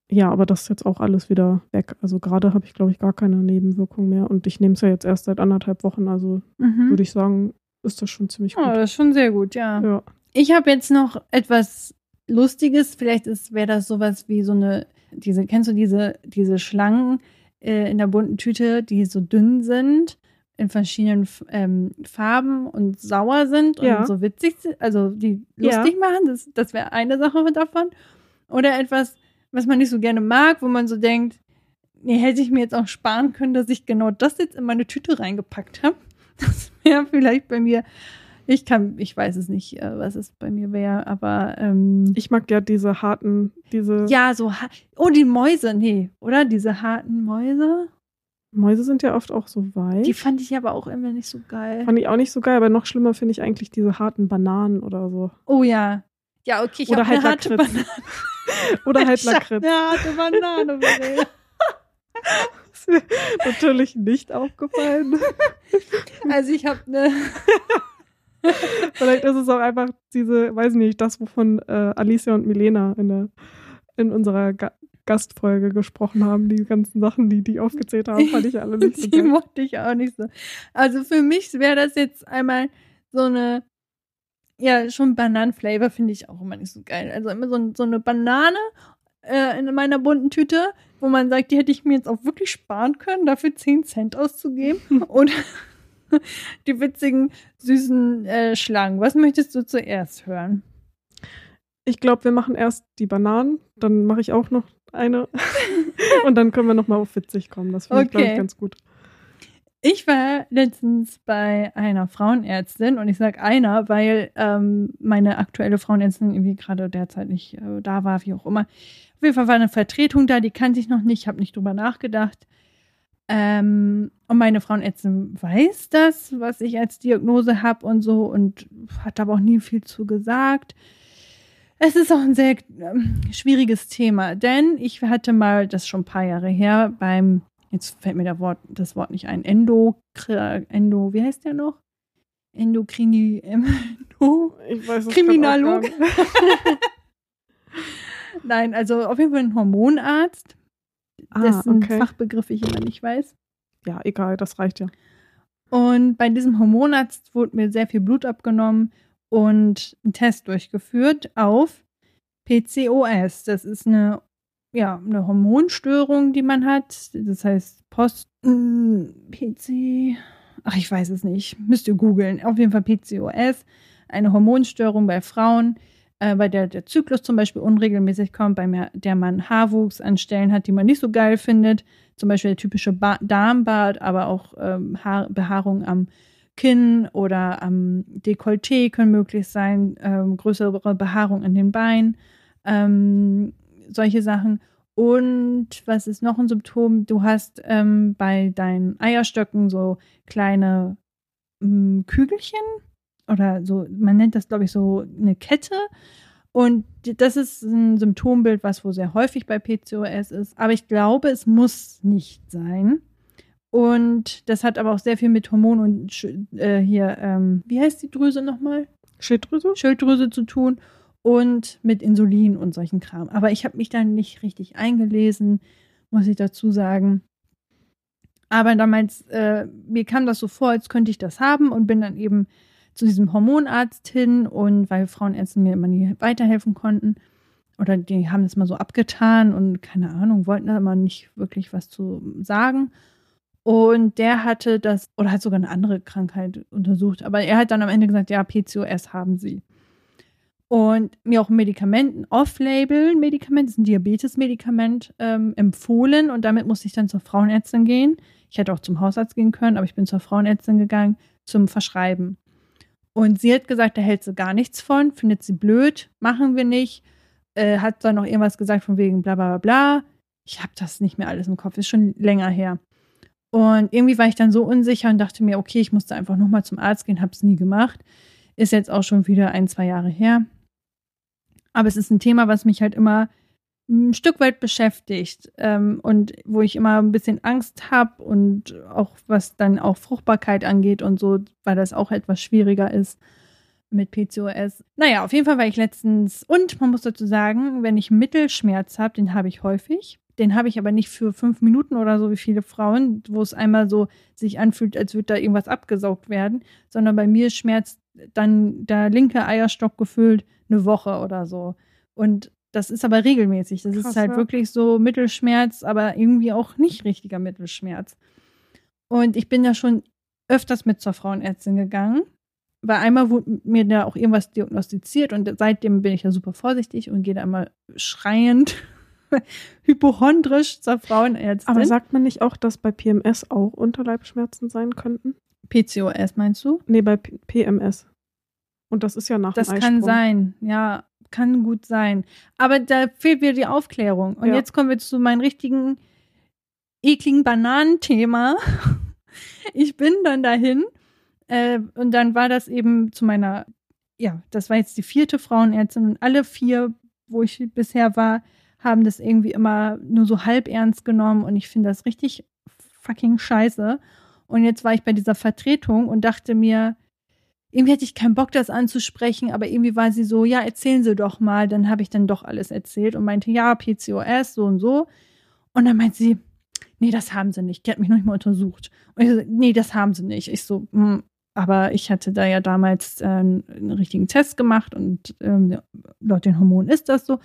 Ja, aber das ist jetzt auch alles wieder weg. Also gerade habe ich, glaube ich, gar keine Nebenwirkungen mehr. Und ich nehme es ja jetzt erst seit anderthalb Wochen. Also mhm. würde ich sagen, ist das schon ziemlich gut. Oh, das ist schon sehr gut, ja. ja. Ich habe jetzt noch etwas Lustiges. Vielleicht wäre das sowas wie so eine, diese, kennst du diese, diese Schlangen äh, in der bunten Tüte, die so dünn sind, in verschiedenen ähm, Farben und sauer sind ja. und so witzig sind, also die lustig ja. machen. Das, das wäre eine Sache davon. Oder etwas was man nicht so gerne mag, wo man so denkt, nee, hätte ich mir jetzt auch sparen können, dass ich genau das jetzt in meine Tüte reingepackt habe. [laughs] Das wäre vielleicht bei mir. Ich kann, ich weiß es nicht, äh, was es bei mir wäre, aber ähm, ich mag ja diese harten, diese. Ja, so oh die Mäuse, nee, oder diese harten Mäuse. Mäuse sind ja oft auch so weich. Die fand ich aber auch immer nicht so geil. Fand ich auch nicht so geil, aber noch schlimmer finde ich eigentlich diese harten Bananen oder so. Oh ja. Ja, okay, ich habe halt eine harte Banane. [laughs] Oder halt [laughs] Lakritz. Ja, harte Banane. ist mir natürlich nicht aufgefallen. [laughs] Also ich habe eine. [laughs] Vielleicht ist es auch einfach diese, weiß nicht, das, wovon äh, Alicia und Milena in, der, in unserer Ga Gastfolge gesprochen haben. Die ganzen Sachen, die die aufgezählt haben, fand ich alle nicht so [laughs] Die mochte ich auch nicht so. Also für mich wäre das jetzt einmal so eine ja, schon Bananenflavor finde ich auch immer nicht so geil. Also immer so, so eine Banane äh, in meiner bunten Tüte, wo man sagt, die hätte ich mir jetzt auch wirklich sparen können, dafür 10 Cent auszugeben. [laughs] Und [laughs] die witzigen, süßen äh, Schlangen. Was möchtest du zuerst hören? Ich glaube, wir machen erst die Bananen, dann mache ich auch noch eine [laughs] und dann können wir nochmal auf witzig kommen. Das finde okay. ich, glaube ich, ganz gut. Ich war letztens bei einer Frauenärztin und ich sage einer, weil ähm, meine aktuelle Frauenärztin irgendwie gerade derzeit nicht äh, da war, wie auch immer. Auf jeden Fall war eine Vertretung da, die kannte ich noch nicht, habe nicht drüber nachgedacht. Ähm, und meine Frauenärztin weiß das, was ich als Diagnose habe und so und hat aber auch nie viel zu gesagt. Es ist auch ein sehr ähm, schwieriges Thema, denn ich hatte mal, das schon ein paar Jahre her, beim jetzt fällt mir der Wort, das Wort nicht ein, Endo, Endo, wie heißt der noch? Endokrini, [laughs] Endo, ich weiß, Kriminolog. [laughs] Nein, also auf jeden Fall ein Hormonarzt, ah, dessen okay. Fachbegriff ich immer nicht weiß. Ja, egal, das reicht ja. Und bei diesem Hormonarzt wurde mir sehr viel Blut abgenommen und ein Test durchgeführt auf PCOS. Das ist eine ja, eine Hormonstörung, die man hat. Das heißt Post hm, PC. Ach, ich weiß es nicht. Müsst ihr googeln. Auf jeden Fall PCOS, eine Hormonstörung bei Frauen, äh, bei der der Zyklus zum Beispiel unregelmäßig kommt, bei der man Haarwuchs an Stellen hat, die man nicht so geil findet. Zum Beispiel der typische ba Darmbart, aber auch ähm, Haar Behaarung am Kinn oder am Dekolleté können möglich sein, ähm, größere Behaarung in den Beinen, ähm, solche Sachen. Und was ist noch ein Symptom? Du hast ähm, bei deinen Eierstöcken so kleine ähm, Kügelchen oder so, man nennt das, glaube ich, so eine Kette. Und das ist ein Symptombild, was wohl sehr häufig bei PCOS ist. Aber ich glaube, es muss nicht sein. Und das hat aber auch sehr viel mit Hormonen und äh, hier, ähm, wie heißt die Drüse nochmal? Schilddrüse? Schilddrüse zu tun und mit Insulin und solchen Kram. Aber ich habe mich da nicht richtig eingelesen, muss ich dazu sagen. Aber damals, äh, mir kam das so vor, als könnte ich das haben und bin dann eben zu diesem Hormonarzt hin und weil Frauenärzte mir immer nie weiterhelfen konnten oder die haben das mal so abgetan und keine Ahnung, wollten da immer nicht wirklich was zu sagen. Und der hatte das, oder hat sogar eine andere Krankheit untersucht, aber er hat dann am Ende gesagt, ja, PCOS haben sie. Und mir auch ein Medikament, ein Off-Label-Medikament, ein Diabetes-Medikament, ähm, empfohlen. Und damit musste ich dann zur Frauenärztin gehen. Ich hätte auch zum Hausarzt gehen können, aber ich bin zur Frauenärztin gegangen zum Verschreiben. Und sie hat gesagt, da hält sie gar nichts von, findet sie blöd, machen wir nicht. Äh, hat dann noch irgendwas gesagt von wegen bla bla bla. Ich habe das nicht mehr alles im Kopf, ist schon länger her. Und irgendwie war ich dann so unsicher und dachte mir, okay, ich musste einfach nochmal zum Arzt gehen, habe es nie gemacht. Ist jetzt auch schon wieder ein, zwei Jahre her. Aber es ist ein Thema, was mich halt immer ein Stück weit beschäftigt ähm, und wo ich immer ein bisschen Angst habe und auch was dann auch Fruchtbarkeit angeht und so, weil das auch etwas schwieriger ist mit PCOS. Naja, auf jeden Fall war ich letztens und man muss dazu sagen, wenn ich Mittelschmerz habe, den habe ich häufig. Den habe ich aber nicht für fünf Minuten oder so wie viele Frauen, wo es einmal so sich anfühlt, als würde da irgendwas abgesaugt werden, sondern bei mir schmerzt dann der linke Eierstock gefüllt eine Woche oder so. Und das ist aber regelmäßig. Das Krass, ist halt ja. wirklich so Mittelschmerz, aber irgendwie auch nicht richtiger Mittelschmerz. Und ich bin da schon öfters mit zur Frauenärztin gegangen, weil einmal wurde mir da auch irgendwas diagnostiziert und seitdem bin ich ja super vorsichtig und gehe da immer schreiend [laughs] hypochondrisch zur Frauenärztin. Aber sagt man nicht auch, dass bei PMS auch Unterleibschmerzen sein könnten? PCOS meinst du? Nee, bei P PMS. Und das ist ja nach Das kann sein, ja, kann gut sein. Aber da fehlt wieder die Aufklärung. Und ja. jetzt kommen wir zu meinem richtigen ekligen Bananenthema. [laughs] Ich bin dann dahin äh, und dann war das eben zu meiner, ja, das war jetzt die vierte Frauenärztin und alle vier, wo ich bisher war, haben das irgendwie immer nur so halb ernst genommen und ich finde das richtig fucking scheiße. Und jetzt war ich bei dieser Vertretung und dachte mir, irgendwie hatte ich keinen Bock, das anzusprechen, aber irgendwie war sie so, ja, erzählen Sie doch mal. Dann habe ich dann doch alles erzählt und meinte, ja, PCOS, so und so. Und dann meinte sie, nee, das haben sie nicht. Die hat mich noch nicht mal untersucht. Und ich so, nee, das haben sie nicht. Ich so, hm, aber ich hatte da ja damals äh, einen richtigen Test gemacht und ähm, laut den Hormonen ist das so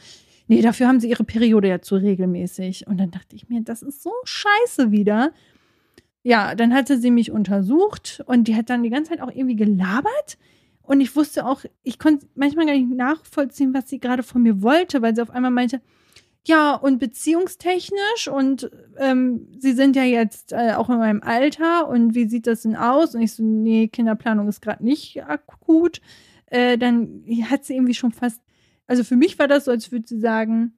nee, dafür haben sie ihre Periode ja zu regelmäßig. Und dann dachte ich mir, das ist so scheiße wieder. Ja, dann hatte sie mich untersucht und die hat dann die ganze Zeit auch irgendwie gelabert. Und ich wusste auch, ich konnte manchmal gar nicht nachvollziehen, was sie gerade von mir wollte, weil sie auf einmal meinte, ja, und beziehungstechnisch und ähm, sie sind ja jetzt äh, auch in meinem Alter und wie sieht das denn aus? Und ich so, nee, Kinderplanung ist gerade nicht akut. Äh, dann hat sie irgendwie schon fast also für mich war das so, als würde sie sagen,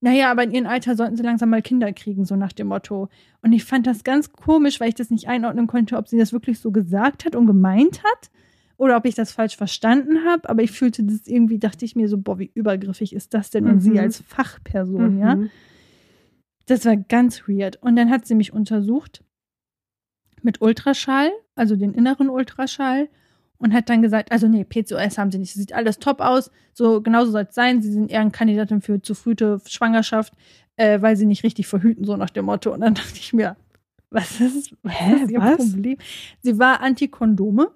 naja, aber in ihrem Alter sollten sie langsam mal Kinder kriegen, so nach dem Motto. Und ich fand das ganz komisch, weil ich das nicht einordnen konnte, ob sie das wirklich so gesagt hat und gemeint hat oder ob ich das falsch verstanden habe. Aber ich fühlte das irgendwie, dachte ich mir so, boah, wie übergriffig ist das denn? Und sie mhm. als Fachperson, mhm. ja. Das war ganz weird. Und dann hat sie mich untersucht mit Ultraschall, also den inneren Ultraschall und hat dann gesagt, also nee, PCOS haben sie nicht. Sieht alles top aus. So genauso soll es sein. Sie sind eher eine Kandidatin für zu frühe Schwangerschaft, äh, weil sie nicht richtig verhüten, so nach dem Motto. Und dann dachte ich mir, was ist, was Hä, ist ihr was? Problem? Sie war Antikondome.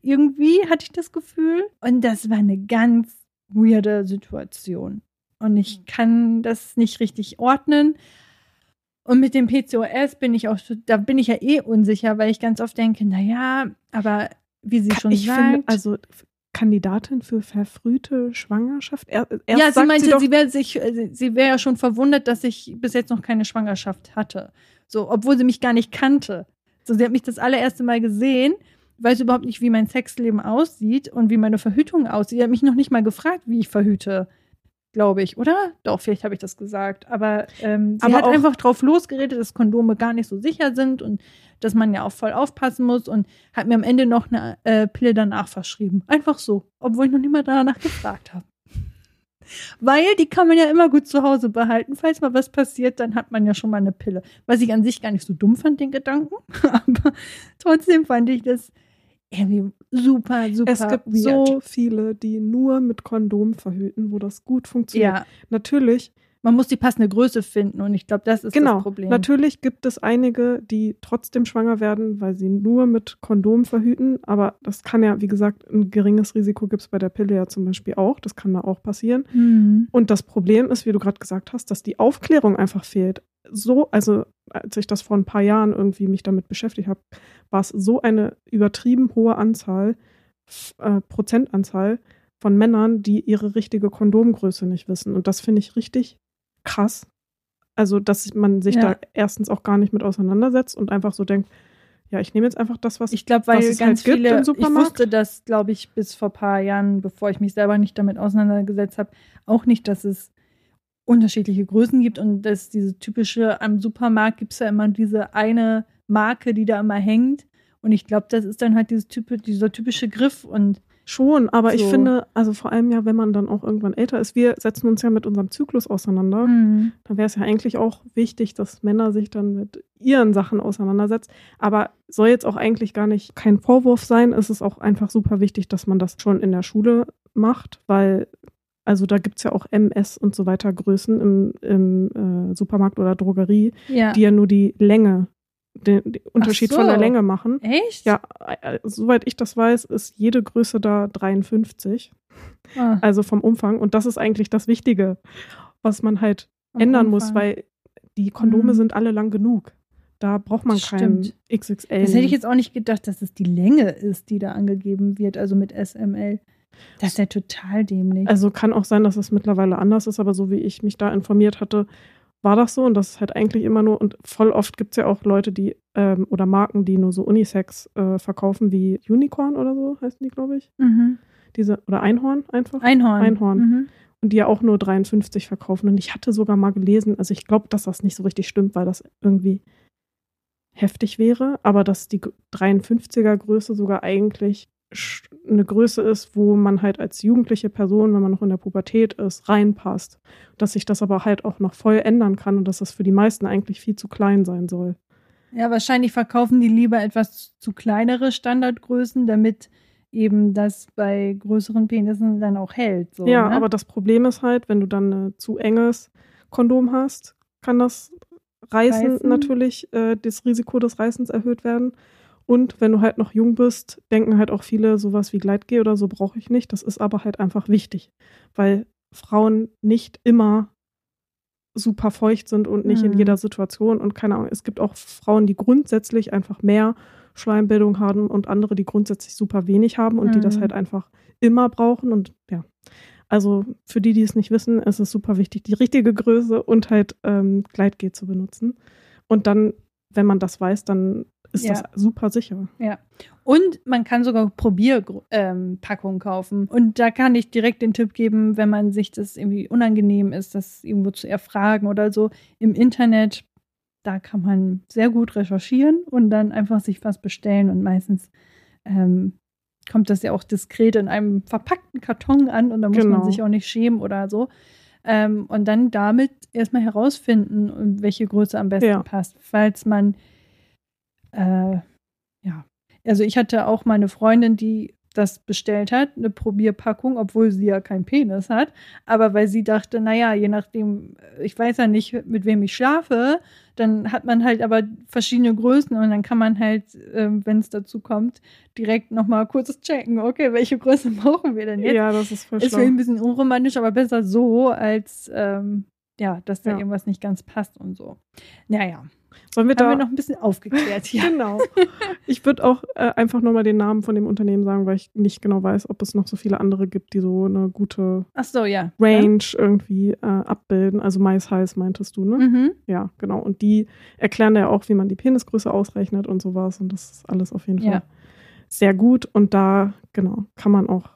Irgendwie hatte ich das Gefühl. Und das war eine ganz weirde Situation. Und ich kann das nicht richtig ordnen. Und mit dem PCOS bin ich auch, da bin ich ja eh unsicher, weil ich ganz oft denke, naja, aber wie sie schon ich sagt. Finde, also Kandidatin für verfrühte Schwangerschaft? Er, ja, sie meinte, sie, sie wäre sie wäre ja schon verwundert, dass ich bis jetzt noch keine Schwangerschaft hatte. So, obwohl sie mich gar nicht kannte. So, sie hat mich das allererste Mal gesehen, weiß überhaupt nicht, wie mein Sexleben aussieht und wie meine Verhütung aussieht. Er hat mich noch nicht mal gefragt, wie ich verhüte glaube ich, oder? Doch, vielleicht habe ich das gesagt. Aber ähm, sie Aber hat einfach drauf losgeredet, dass Kondome gar nicht so sicher sind und dass man ja auch voll aufpassen muss und hat mir am Ende noch eine äh, Pille danach verschrieben. Einfach so, obwohl ich noch mal danach gefragt habe. Weil die kann man ja immer gut zu Hause behalten. Falls mal was passiert, dann hat man ja schon mal eine Pille. Was ich an sich gar nicht so dumm fand, den Gedanken. [laughs] Aber trotzdem fand ich das irgendwie super, super Es gibt weird. so viele, die nur mit Kondom verhüten, wo das gut funktioniert. ja, Natürlich, man muss die passende Größe finden und ich glaube, das ist genau. das Problem. Natürlich gibt es einige, die trotzdem schwanger werden, weil sie nur mit Kondom verhüten. Aber das kann ja, wie gesagt, ein geringes Risiko gibt es bei der Pille ja zum Beispiel auch. Das kann da auch passieren. Mhm. Und das Problem ist, wie du gerade gesagt hast, dass die Aufklärung einfach fehlt. So, also als ich das vor ein paar Jahren irgendwie mich damit beschäftigt habe, war es so eine übertrieben hohe Anzahl, äh, Prozentanzahl von Männern, die ihre richtige Kondomgröße nicht wissen. Und das finde ich richtig krass. Also, dass man sich Ja. da erstens auch gar nicht mit auseinandersetzt und einfach so denkt, ja, ich nehme jetzt einfach das, was Ich glaube, weil was es halt ganz gibt viele, ich wusste das, glaube ich, bis vor ein paar Jahren, bevor ich mich selber nicht damit auseinandergesetzt habe, auch nicht, dass es unterschiedliche Größen gibt und dass diese typische, am Supermarkt gibt es ja immer diese eine Marke, die da immer hängt. Und ich glaube, das ist dann halt dieses type, dieser typische Griff und Schon, aber ich So. finde, also vor allem ja, wenn man dann auch irgendwann älter ist, wir setzen uns ja mit unserem Zyklus auseinander. Mhm. Da wäre es ja eigentlich auch wichtig, dass Männer sich dann mit ihren Sachen auseinandersetzen. Aber soll jetzt auch eigentlich gar nicht kein Vorwurf sein. Es ist auch einfach super wichtig, dass man das schon in der Schule macht, weil also da gibt es ja auch MS und so weiter Größen im, im äh, Supermarkt oder Drogerie, ja. die ja nur die Länge, den, den Unterschied so. von der Länge machen. Echt? Ja, äh, soweit ich das weiß, ist jede Größe da 53. Ah, Also vom Umfang. Und das ist eigentlich das Wichtige, was man halt am ändern muss, Umfang. weil die Kondome Mhm. sind alle lang genug. Da braucht man Das kein stimmt. XXL. Das hätte ich jetzt auch nicht gedacht, dass es die Länge ist, die da angegeben wird, also mit SML. Das ist ja total dämlich. also kann auch sein, dass es mittlerweile anders ist, aber so wie ich mich da informiert hatte, war das so und das ist halt eigentlich immer nur und voll oft gibt es ja auch Leute, die ähm, oder Marken, die nur so Unisex äh, verkaufen, wie Unicorn oder so heißen die, glaube ich. mhm. Diese, oder Einhorn einfach. Einhorn. Einhorn. Mhm. und die ja auch nur 53 verkaufen. Und ich hatte sogar mal gelesen, also ich glaube, dass das nicht so richtig stimmt, weil das irgendwie heftig wäre, aber dass die 53er Größe sogar eigentlich eine Größe ist, wo man halt als jugendliche Person, wenn man noch in der Pubertät ist, reinpasst. Dass sich das aber halt auch noch voll ändern kann und dass das für die meisten eigentlich viel zu klein sein soll. Ja, wahrscheinlich verkaufen die lieber etwas zu kleinere Standardgrößen, damit eben das bei größeren Penissen dann auch hält. So, ja, ne? aber das Problem ist halt, wenn du dann ein zu enges Kondom hast, kann das Reißen, Reißen. natürlich, äh, das Risiko des Reißens erhöht werden. Und wenn du halt noch jung bist, denken halt auch viele, sowas wie Gleitgel oder so brauche ich nicht. Das ist aber halt einfach wichtig, weil Frauen nicht immer super feucht sind und nicht in Mhm. jeder Situation. Und keine Ahnung, es gibt auch Frauen, die grundsätzlich einfach mehr Schleimbildung haben und andere, die grundsätzlich super wenig haben und die das Mhm. halt einfach immer brauchen. Und ja, also für die, die es nicht wissen, ist es super wichtig, die richtige Größe und halt ähm, Gleitgel zu benutzen. Und dann, wenn man das weiß, dann ist Ja. das super sicher. Und man kann sogar Probierpackungen ähm, kaufen. Und da kann ich direkt den Tipp geben, wenn man sich das irgendwie unangenehm ist, das irgendwo zu erfragen oder so im Internet. Da kann man sehr gut recherchieren und dann einfach sich was bestellen. Und meistens ähm, kommt das ja auch diskret in einem verpackten Karton an und da muss Genau. man sich auch nicht schämen oder so. Ähm, und dann damit erstmal herausfinden, welche Größe am besten Ja. passt. Falls man äh, ja, also ich hatte auch mal eine Freundin, die das bestellt hat, eine Probierpackung, obwohl sie ja keinen Penis hat. Aber weil sie dachte, naja, je nachdem, ich weiß ja nicht, mit wem ich schlafe, dann hat man halt aber verschiedene Größen und dann kann man halt, ähm, wenn es dazu kommt, direkt nochmal kurz checken, okay, welche Größe [laughs] brauchen wir denn jetzt? Ja, das ist voll Ist ein bisschen unromantisch, aber besser so, als ähm, ja, dass da Ja. irgendwas nicht ganz passt und so. Naja, Sollen wir haben wir da noch ein bisschen aufgeklärt hier. [laughs] [laughs] Genau. Ich würde auch äh, einfach nochmal den Namen von dem Unternehmen sagen, weil ich nicht genau weiß, ob es noch so viele andere gibt, die so eine gute so, ja. Range irgendwie äh, abbilden. Also Mais Heiß meintest du, ne? Mhm. Ja, genau. Und die erklären ja auch, wie man die Penisgröße ausrechnet und sowas. Und das ist alles auf jeden Fall Ja. sehr gut und da, genau, kann man auch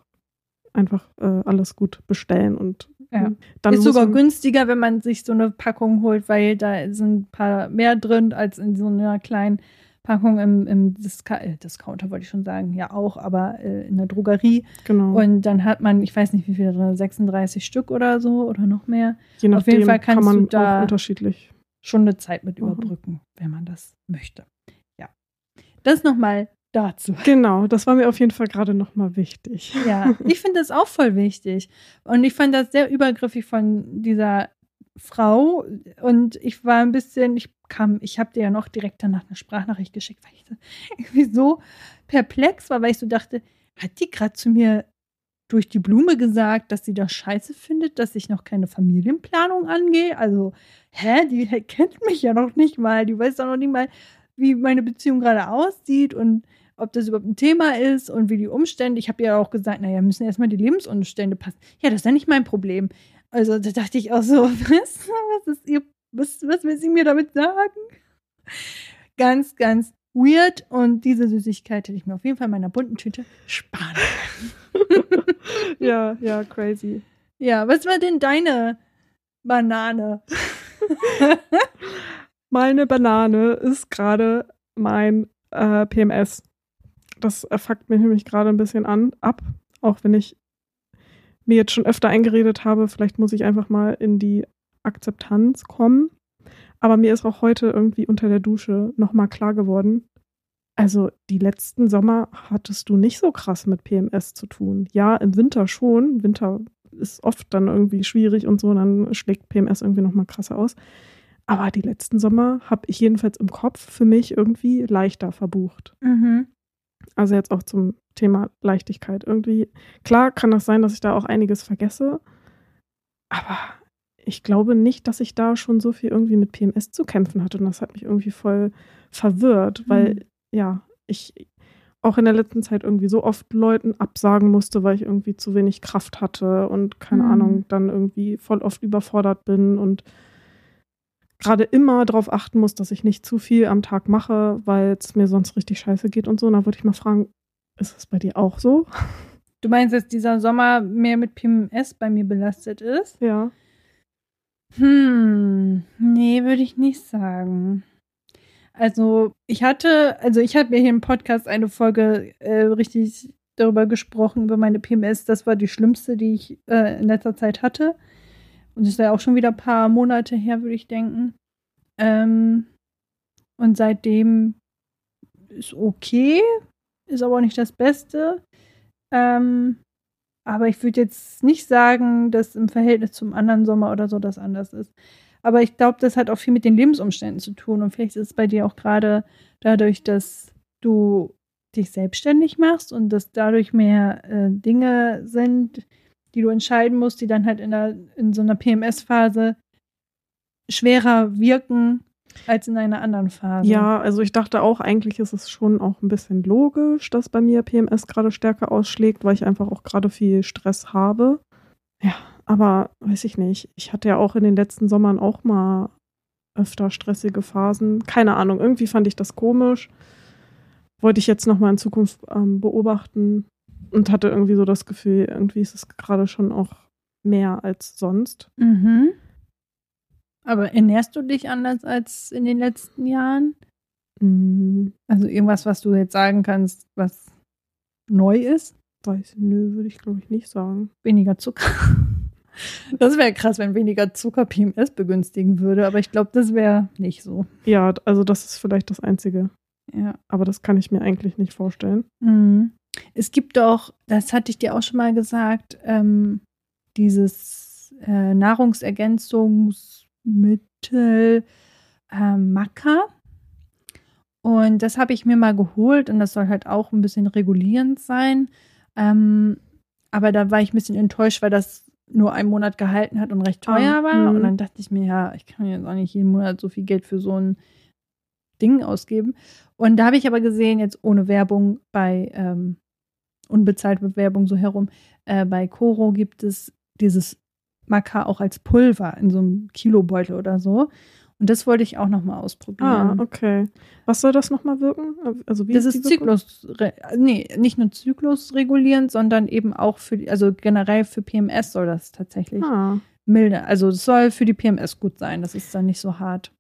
einfach äh, alles gut bestellen und Ja. ähm, dann ist sogar günstiger, wenn man sich so eine Packung holt, weil da sind ein paar mehr drin als in so einer kleinen Packung im, im Disca äh, Discounter, wollte ich schon sagen. Ja, auch, aber äh, in der Drogerie. genau, Und dann hat man, ich weiß nicht, wie viel drin, 36 Stück oder so oder noch mehr. je auf jeden nachdem Fall kann kannst man du da- unterschiedlich. Schon eine Zeit mit Mhm. überbrücken, wenn man das möchte. Ja. Das nochmal dazu. Genau, das war mir auf jeden Fall gerade nochmal wichtig. Ja, ich finde das auch voll wichtig. Und ich fand das sehr übergriffig von dieser Frau. Und ich war ein bisschen, ich kam, ich habe dir ja noch direkt danach eine Sprachnachricht geschickt, weil ich so, irgendwie so perplex war, weil ich so dachte, hat die gerade zu mir durch die Blume gesagt, dass sie das scheiße findet, dass ich noch keine Familienplanung angehe? Also, hä, die kennt mich ja noch nicht mal. Die weiß doch noch nicht mal, wie meine Beziehung gerade aussieht und ob das überhaupt ein Thema ist und wie die Umstände. Ich habe ja auch gesagt, naja, müssen erstmal die Lebensumstände passen. Ja, das ist ja nicht mein Problem. Also da dachte ich auch so, [laughs] was, was ist ihr, was, was will sie mir damit sagen? Ganz, ganz weird. Und diese Süßigkeit hätte ich mir auf jeden Fall in meiner bunten Tüte sparen. [laughs] ja, ja, crazy. Ja, was war denn deine Banane? [laughs] Meine Banane ist gerade mein äh, PMS. Das äh, fuckt mich nämlich gerade ein bisschen an, ab, auch wenn ich mir jetzt schon öfter eingeredet habe, vielleicht muss ich einfach mal in die Akzeptanz kommen. Aber mir ist auch heute irgendwie unter der Dusche nochmal klar geworden, also die letzten Sommer hattest du nicht so krass mit PMS zu tun. Ja, im Winter schon. Winter ist oft dann irgendwie schwierig und so, dann schlägt PMS irgendwie nochmal krasser aus. Aber die letzten Sommer habe ich jedenfalls im Kopf für mich irgendwie leichter verbucht. Mhm. Also jetzt auch zum Thema Leichtigkeit. Irgendwie, klar kann das sein, dass ich da auch einiges vergesse, aber ich glaube nicht, dass ich da schon so viel irgendwie mit PMS zu kämpfen hatte. Und das hat mich irgendwie voll verwirrt, weil, Mhm. ja, ich auch in der letzten Zeit irgendwie so oft Leuten absagen musste, weil ich irgendwie zu wenig Kraft hatte und keine Mhm. Ahnung, dann irgendwie voll oft überfordert bin und gerade immer darauf achten muss, dass ich nicht zu viel am Tag mache, weil es mir sonst richtig scheiße geht und so. Und da würde ich mal fragen, ist das bei dir auch so? Du meinst, dass dieser Sommer mehr mit PMS bei mir belastet ist? Ja. Hm, nee, würde ich nicht sagen. Also, ich hatte, also ich habe mir hier im Podcast eine Folge äh, richtig darüber gesprochen, über meine PMS. Das war die schlimmste, die ich äh, in letzter Zeit hatte. Und das ist ja auch schon wieder ein paar Monate her, würde ich denken. Ähm, und seitdem ist okay, ist aber auch nicht das Beste. Ähm, aber ich würde jetzt nicht sagen, dass im Verhältnis zum anderen Sommer oder so das anders ist. Aber ich glaube, das hat auch viel mit den Lebensumständen zu tun. Und vielleicht ist es bei dir auch gerade dadurch, dass du dich selbstständig machst und dass dadurch mehr äh, Dinge sind, die du entscheiden musst, die dann halt in, der, in so einer PMS-Phase schwerer wirken als in einer anderen Phase. Ja, also ich dachte auch, eigentlich ist es schon auch ein bisschen logisch, dass bei mir PMS gerade stärker ausschlägt, weil ich einfach auch gerade viel Stress habe. Ja, aber weiß ich nicht. Ich hatte ja auch in den letzten Sommern auch mal öfter stressige Phasen. Keine Ahnung, irgendwie fand ich das komisch. Wollte ich jetzt nochmal in Zukunft ähm, beobachten und hatte irgendwie so das Gefühl, irgendwie ist es gerade schon auch mehr als sonst. Mhm. Aber ernährst du dich anders als in den letzten Jahren? Hm, Also irgendwas, was du jetzt sagen kannst, was neu ist? weiß, nö, würde ich glaube ich nicht sagen. Weniger Zucker. [laughs] Das wäre krass, wenn weniger Zucker PMS begünstigen würde, aber ich glaube, das wäre nicht so. Ja, also das ist vielleicht das Einzige. Ja. Aber das kann ich mir eigentlich nicht vorstellen. Mhm. Es gibt doch, das hatte ich dir auch schon mal gesagt, ähm, dieses äh, Nahrungsergänzungsmittel äh, Maca. Und das habe ich mir mal geholt und das soll halt auch ein bisschen regulierend sein. Ähm, aber da war ich ein bisschen enttäuscht, weil das nur einen Monat gehalten hat und recht teuer Ah, war. mhm. Und dann dachte ich mir, ja, ich kann jetzt auch nicht jeden Monat so viel Geld für so ein Ding ausgeben. Und da habe ich aber gesehen, jetzt ohne Werbung bei ähm, unbezahlte Werbung so herum, äh, bei Coro gibt es dieses Maca auch als Pulver in so einem Kilobeutel oder so. Und das wollte ich auch nochmal ausprobieren. Ah, okay. Was soll das nochmal wirken? Also wie das ist ist? Zyklus, nee, nicht nur Zyklus regulierend, sondern eben auch für, die- also generell für PMS soll das tatsächlich Ah, milde. Also es soll für die PMS gut sein, dass es dann nicht so hart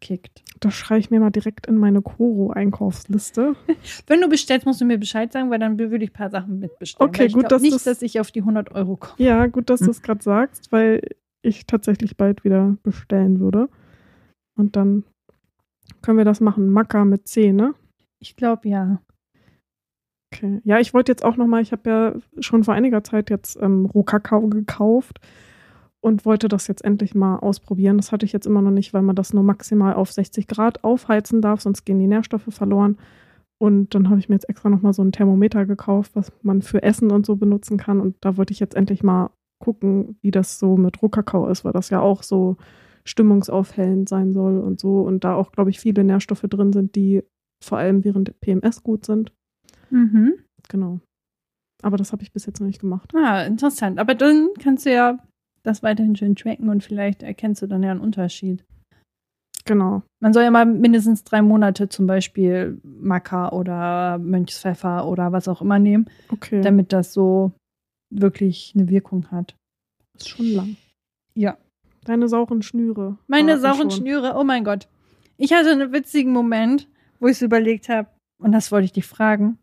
kickt. das schreibe ich mir mal direkt in meine Koro-Einkaufsliste. [laughs] Wenn du bestellst, musst du mir Bescheid sagen, weil dann würde ich ein paar Sachen mitbestellen. Okay, ich gut, dass nicht, das- dass ich auf die 100 Euro komme. Ja, gut, dass Hm. [laughs] du es gerade sagst, weil ich tatsächlich bald wieder bestellen würde. Und dann können wir das machen. Maca mit C, ne? Ich glaube ja. Okay. Ja, ich wollte jetzt auch nochmal, ich habe ja schon vor einiger Zeit jetzt ähm, Rohkakao gekauft und wollte das jetzt endlich mal ausprobieren. Das hatte ich jetzt immer noch nicht, weil man das nur maximal auf 60 Grad aufheizen darf, sonst gehen die Nährstoffe verloren. Und dann habe ich mir jetzt extra nochmal so ein Thermometer gekauft, was man für Essen und so benutzen kann. Und da wollte ich jetzt endlich mal gucken, wie das so mit Rohkakao ist, weil das ja auch so stimmungsaufhellend sein soll und so. Und da auch, glaube ich, viele Nährstoffe drin sind, die vor allem während der PMS gut sind. Mhm. Genau. Aber das habe ich bis jetzt noch nicht gemacht. Ah, interessant. Aber dann kannst du ja das weiterhin schön tracken und vielleicht erkennst du dann ja einen Unterschied. Genau. Man soll ja mal mindestens drei Monate zum Beispiel Maca oder Mönchspfeffer oder was auch immer nehmen, Okay. damit das so wirklich eine Wirkung hat. ist schon lang. Ja. Deine sauren Schnüre. Meine sauren schon. Schnüre, oh mein Gott. Ich hatte einen witzigen Moment, wo ich es überlegt habe, und das wollte ich dich fragen.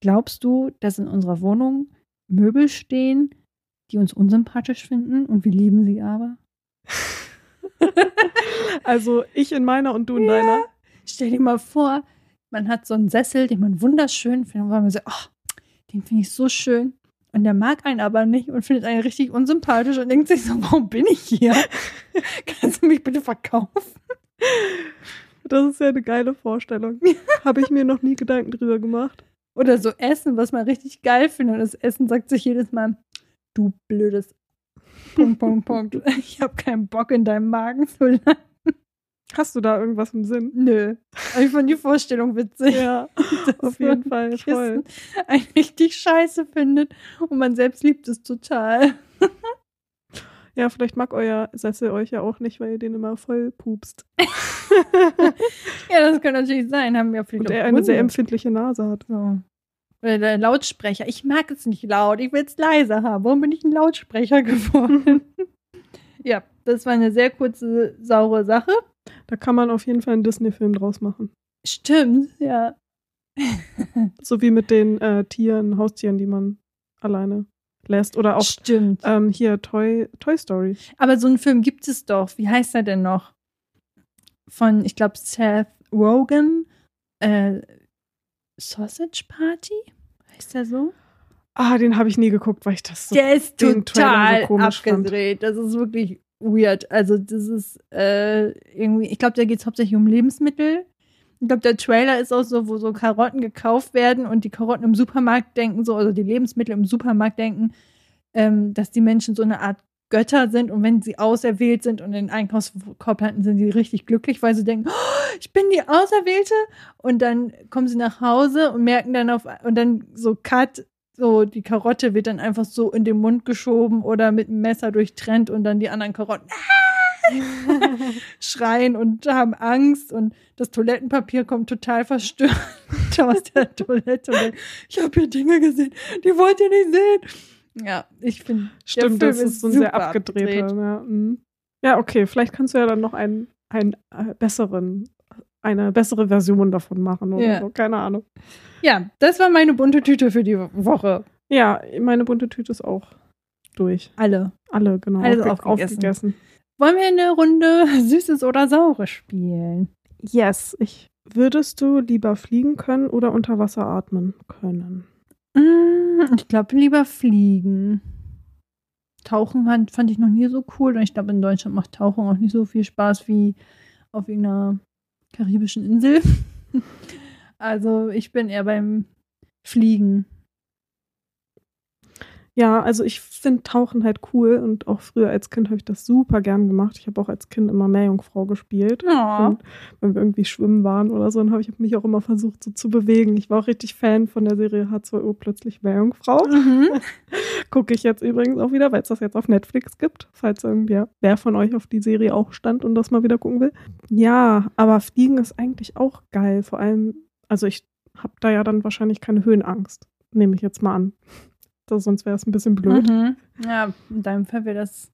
Glaubst du, dass in unserer Wohnung Möbel stehen, die uns unsympathisch finden und wir lieben sie aber? [laughs] Also ich in meiner und du in deiner. Stell dir mal vor, man hat so einen Sessel, den man wunderschön findet, und man so, ach, den finde ich so schön. Und der mag einen aber nicht und findet einen richtig unsympathisch und denkt sich so, warum bin ich hier? [laughs] Kannst du mich bitte verkaufen? Das ist ja eine geile Vorstellung. [laughs] Habe ich mir noch nie Gedanken drüber gemacht. Oder so Essen, was man richtig geil findet. Und das Essen sagt sich jedes Mal, du blödes [laughs] Punkt, Punkt, Punkt. Ich habe keinen Bock in deinem Magen zu landen. Hast du da irgendwas im Sinn? Nö. Aber ich fand die Vorstellung witzig. Ja, [laughs] auf jeden Fall. Voll. Einen richtig scheiße findet und man selbst liebt es total. Ja, vielleicht mag euer Sessel euch ja auch nicht, weil ihr den immer voll pupst. [laughs] Ja, das kann natürlich sein. Haben wir vielleicht Und auch er eine sehr empfindliche Nase hat. so. Oder der Lautsprecher. Ich mag es nicht laut. Ich will es leise haben. Warum bin ich ein Lautsprecher [laughs] geworden? ja, das war eine sehr kurze, saure Sache. Da kann man auf jeden Fall einen Disney-Film draus machen. Stimmt, ja. [laughs] So wie mit den äh, Tieren, Haustieren, die man alleine lässt. Oder auch Stimmt. ähm, hier Toy, Toy Story. Aber so einen Film gibt es doch. Wie heißt er denn noch? Von, ich glaube, Seth Rogen. Äh, Sausage Party? Heißt der so? Ah, den habe ich nie geguckt, weil ich das so. Der ist total so komisch fand. abgedreht. Das ist wirklich weird. Also, das ist äh, irgendwie, ich glaube, da geht es hauptsächlich um Lebensmittel. Ich glaube, der Trailer ist auch so, wo so Karotten gekauft werden und die Karotten im Supermarkt denken, so, also die Lebensmittel im Supermarkt denken, ähm, dass die Menschen so eine Art Götter sind und wenn sie auserwählt sind und in den Einkaufskorb landen, sind sie richtig glücklich, weil sie denken, oh, ich bin die Auserwählte und dann kommen sie nach Hause und merken dann auf und dann so Cut, so die Karotte wird dann einfach so in den Mund geschoben oder mit einem Messer durchtrennt und dann die anderen Karotten [laughs] schreien und haben Angst und das Toilettenpapier kommt total verstört [laughs] aus der Toilette ich habe hier Dinge gesehen, die wollt ihr nicht sehen. Ja, ich finde, Stimmt, das ist so ein sehr abgedrehter. abgedreht. Ja, mhm. ja, okay, vielleicht kannst du ja dann noch einen, einen äh, besseren, eine bessere Version davon machen oder Ja. so. Keine Ahnung. ja, das war meine bunte Tüte für die Woche. Ja, meine bunte Tüte ist auch durch. Alle. Alle, genau. Alles aufge- aufgegessen. aufgegessen. Wollen wir eine Runde [laughs] Süßes oder Saures spielen? Yes. Ich, würdest du lieber fliegen können oder unter Wasser atmen können? Mm, Ich glaube, lieber fliegen. Tauchen fand, fand ich noch nie so cool und ich glaube, in Deutschland macht Tauchen auch nicht so viel Spaß wie auf irgendeiner karibischen Insel. [laughs] also ich bin eher beim Fliegen. Ja, also ich finde Tauchen halt cool und auch früher als Kind habe ich das super gern gemacht. Ich habe auch als Kind immer Meerjungfrau gespielt. Ja. Und wenn wir irgendwie schwimmen waren oder so, dann habe ich mich auch immer versucht, so zu bewegen. Ich war auch richtig Fan von der Serie H2O plötzlich Meerjungfrau. Mhm. [laughs] Gucke ich jetzt übrigens auch wieder, weil es das jetzt auf Netflix gibt, falls irgendwer wer von euch auf die Serie auch stand und das mal wieder gucken will. Ja, aber Fliegen ist eigentlich auch geil. Vor allem, also ich habe da ja dann wahrscheinlich keine Höhenangst, nehme ich jetzt mal an. Das, sonst wäre es ein bisschen blöd. Mhm. Ja, in deinem Fall wäre das.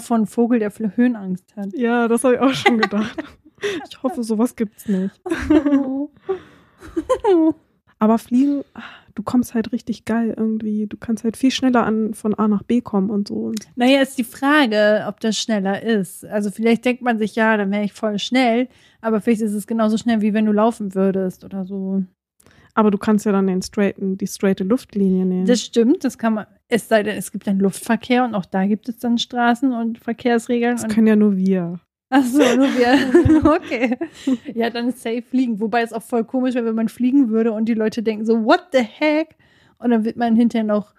Vor, ein Vogel, der Höhenangst hat. Ja, das habe ich auch schon gedacht. ich hoffe, sowas gibt's nicht. [laughs] Aber Fliegen, du kommst halt richtig geil irgendwie. Du kannst halt viel schneller an, von A nach B kommen und so. Naja, ist die Frage, ob das schneller ist. Also vielleicht denkt man sich, ja, dann wäre ich voll schnell, aber vielleicht ist es genauso schnell, wie wenn du laufen würdest oder so. Aber du kannst ja dann den straighten, die straighte Luftlinie nehmen. Das stimmt, das kann man, es sei denn, es gibt einen Luftverkehr und auch da gibt es dann Straßen und Verkehrsregeln. das können ja nur wir. ach so, nur wir. [laughs] okay. Ja, dann ist safe fliegen. Wobei es auch voll komisch wäre, wenn man fliegen würde und die Leute denken so, what the heck? Und dann wird man hinterher noch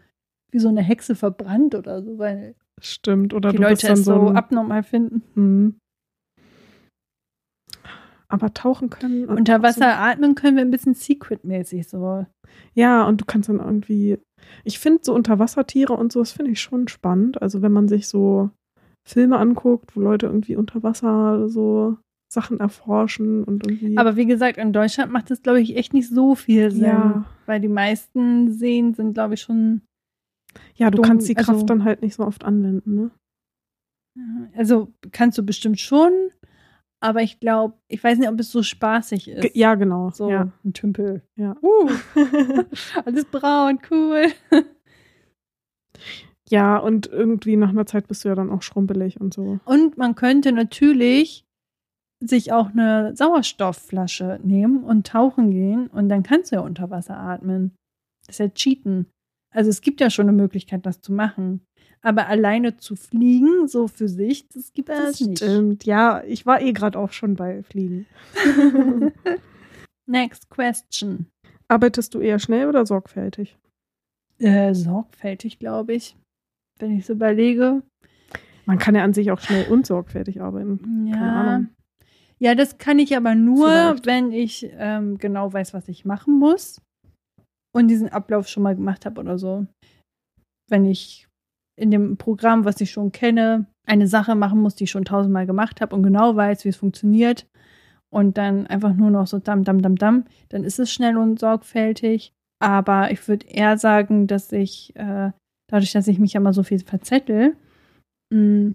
wie so eine Hexe verbrannt oder so, weil Stimmt. Oder die Leute dann es so ein- abnormal finden. Mhm. Aber tauchen können. und Unter Wasser atmen können wir ein bisschen secretmäßig so. So, ja, und du kannst dann irgendwie. Ich finde so Unterwassertiere und so, das finde ich schon spannend. Also wenn man sich so Filme anguckt, wo Leute irgendwie unter Wasser so Sachen erforschen und irgendwie. Aber wie gesagt, in Deutschland macht das, glaube ich, echt nicht so viel Sinn. Ja. Weil die meisten Seen sind, glaube ich, schon. ja, du dumm, kannst die Kraft also- dann halt nicht so oft anwenden, ne? Also kannst du bestimmt schon, aber ich glaube, ich weiß nicht, ob es so spaßig ist. Ja, genau. So Ja. ein Tümpel. Ja. Uh, [laughs] [laughs] alles braun, cool. [laughs] ja, und irgendwie nach einer Zeit bist du ja dann auch schrumpelig und so. Und man könnte natürlich sich auch eine Sauerstoffflasche nehmen und tauchen gehen und dann kannst du ja unter Wasser atmen. Das ist ja Cheaten. Also es gibt ja schon eine Möglichkeit, das zu machen. Aber alleine zu fliegen, so für sich, das gibt es nicht. stimmt. Ja, ich war eh gerade auch schon bei Fliegen. [laughs] Next question. Arbeitest du eher schnell oder sorgfältig? Äh, sorgfältig, glaube ich. Wenn ich so überlege. Man kann ja an sich auch schnell und sorgfältig arbeiten. Ja. Ja, das kann ich aber nur, Vielleicht. wenn ich ähm, genau weiß, was ich machen muss und diesen Ablauf schon mal gemacht habe oder so. Wenn ich in dem Programm, was ich schon kenne, eine Sache machen muss, die ich schon tausendmal gemacht habe und genau weiß, wie es funktioniert und dann einfach nur noch so dam, dam, dam, dam, dann ist es schnell und sorgfältig. Aber ich würde eher sagen, dass ich, äh, dadurch, dass ich mich ja immer so viel verzettel, mh,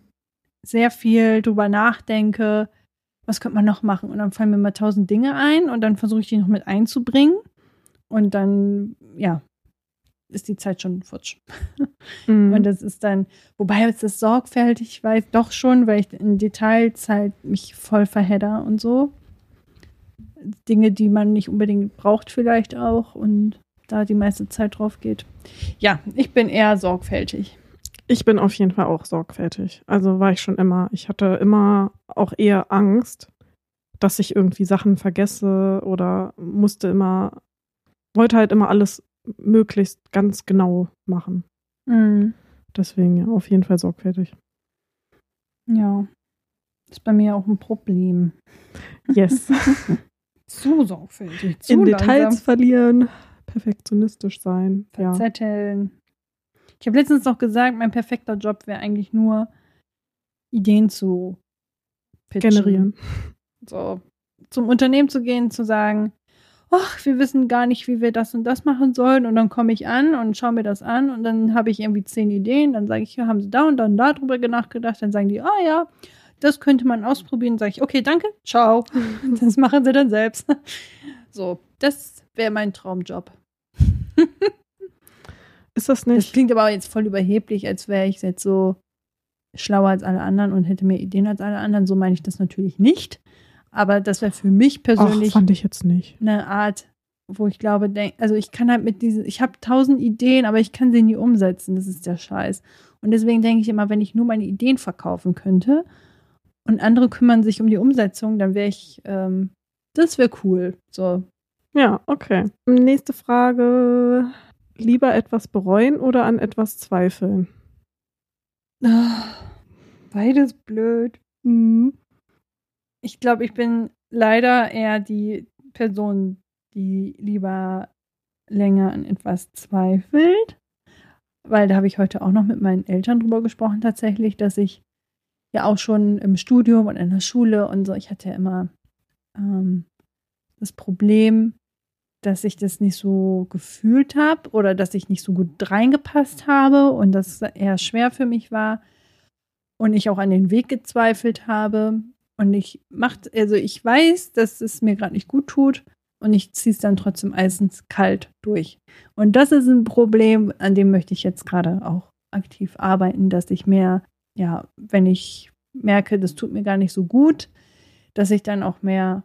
sehr viel drüber nachdenke, was könnte man noch machen? Und dann fallen mir mal tausend Dinge ein und dann versuche ich die noch mit einzubringen. Und dann, ja, ist die Zeit schon futsch. [laughs] Mhm. Und das ist dann, wobei es das sorgfältig weiß, doch schon, weil ich in Details halt mich voll verhedder und so. Dinge, die man nicht unbedingt braucht, vielleicht auch und da die meiste Zeit drauf geht. Ja, ich bin eher sorgfältig. Ich bin auf jeden Fall auch sorgfältig. Also war ich schon immer. Ich hatte immer auch eher Angst, dass ich irgendwie Sachen vergesse oder musste immer, wollte halt immer alles möglichst ganz genau machen. Mhm. Deswegen ja, auf jeden Fall sorgfältig. Ja, ist bei mir auch ein Problem. Yes. [laughs] Zu sorgfältig, zu In Details langsam verlieren, perfektionistisch sein. Ja. verzetteln. Ich habe letztens noch gesagt, mein perfekter Job wäre eigentlich nur, Ideen zu pitchen. Generieren. So, zum Unternehmen zu gehen, zu sagen, ach, wir wissen gar nicht, wie wir das und das machen sollen. Und dann komme ich an und schaue mir das an und dann habe ich irgendwie zehn Ideen. Dann sage ich, ja, haben sie da und dann darüber nachgedacht. Dann sagen die, ah ja, das könnte man ausprobieren. Sage ich, okay, danke, ciao. [laughs] Das machen sie dann selbst. So, das wäre mein Traumjob. [laughs] Ist das Das nicht? klingt aber jetzt voll überheblich, als wäre ich jetzt so schlauer als alle anderen und hätte mehr Ideen als alle anderen. So meine ich das natürlich nicht. Aber das wäre für mich Ach, persönlich fand ich jetzt nicht. eine Art, wo ich glaube, denk, also ich kann halt mit diesen, ich habe tausend Ideen, aber ich kann sie nie umsetzen. Das ist der Scheiß. Und deswegen denke ich immer, wenn ich nur meine Ideen verkaufen könnte und andere kümmern sich um die Umsetzung, dann wäre ich, ähm, das wäre cool. So. Ja, okay. Nächste Frage. lieber etwas bereuen oder an etwas zweifeln? Ah, Beides blöd. Mhm. Ich glaube, ich bin leider eher die Person, die lieber länger an etwas zweifelt. Weil da habe ich heute auch noch mit meinen Eltern drüber gesprochen, tatsächlich, dass ich ja auch schon im Studium und in der Schule und so, ich hatte ja immer ähm, das Problem, dass ich das nicht so gefühlt habe oder dass ich nicht so gut reingepasst habe und das eher schwer für mich war und ich auch an den Weg gezweifelt habe und ich macht also ich weiß, dass es mir gerade nicht gut tut und ich ziehe es dann trotzdem eisens kalt durch. Und das ist ein Problem, an dem möchte ich jetzt gerade auch aktiv arbeiten, dass ich mehr, ja, wenn ich merke, das tut mir gar nicht so gut, dass ich dann auch mehr,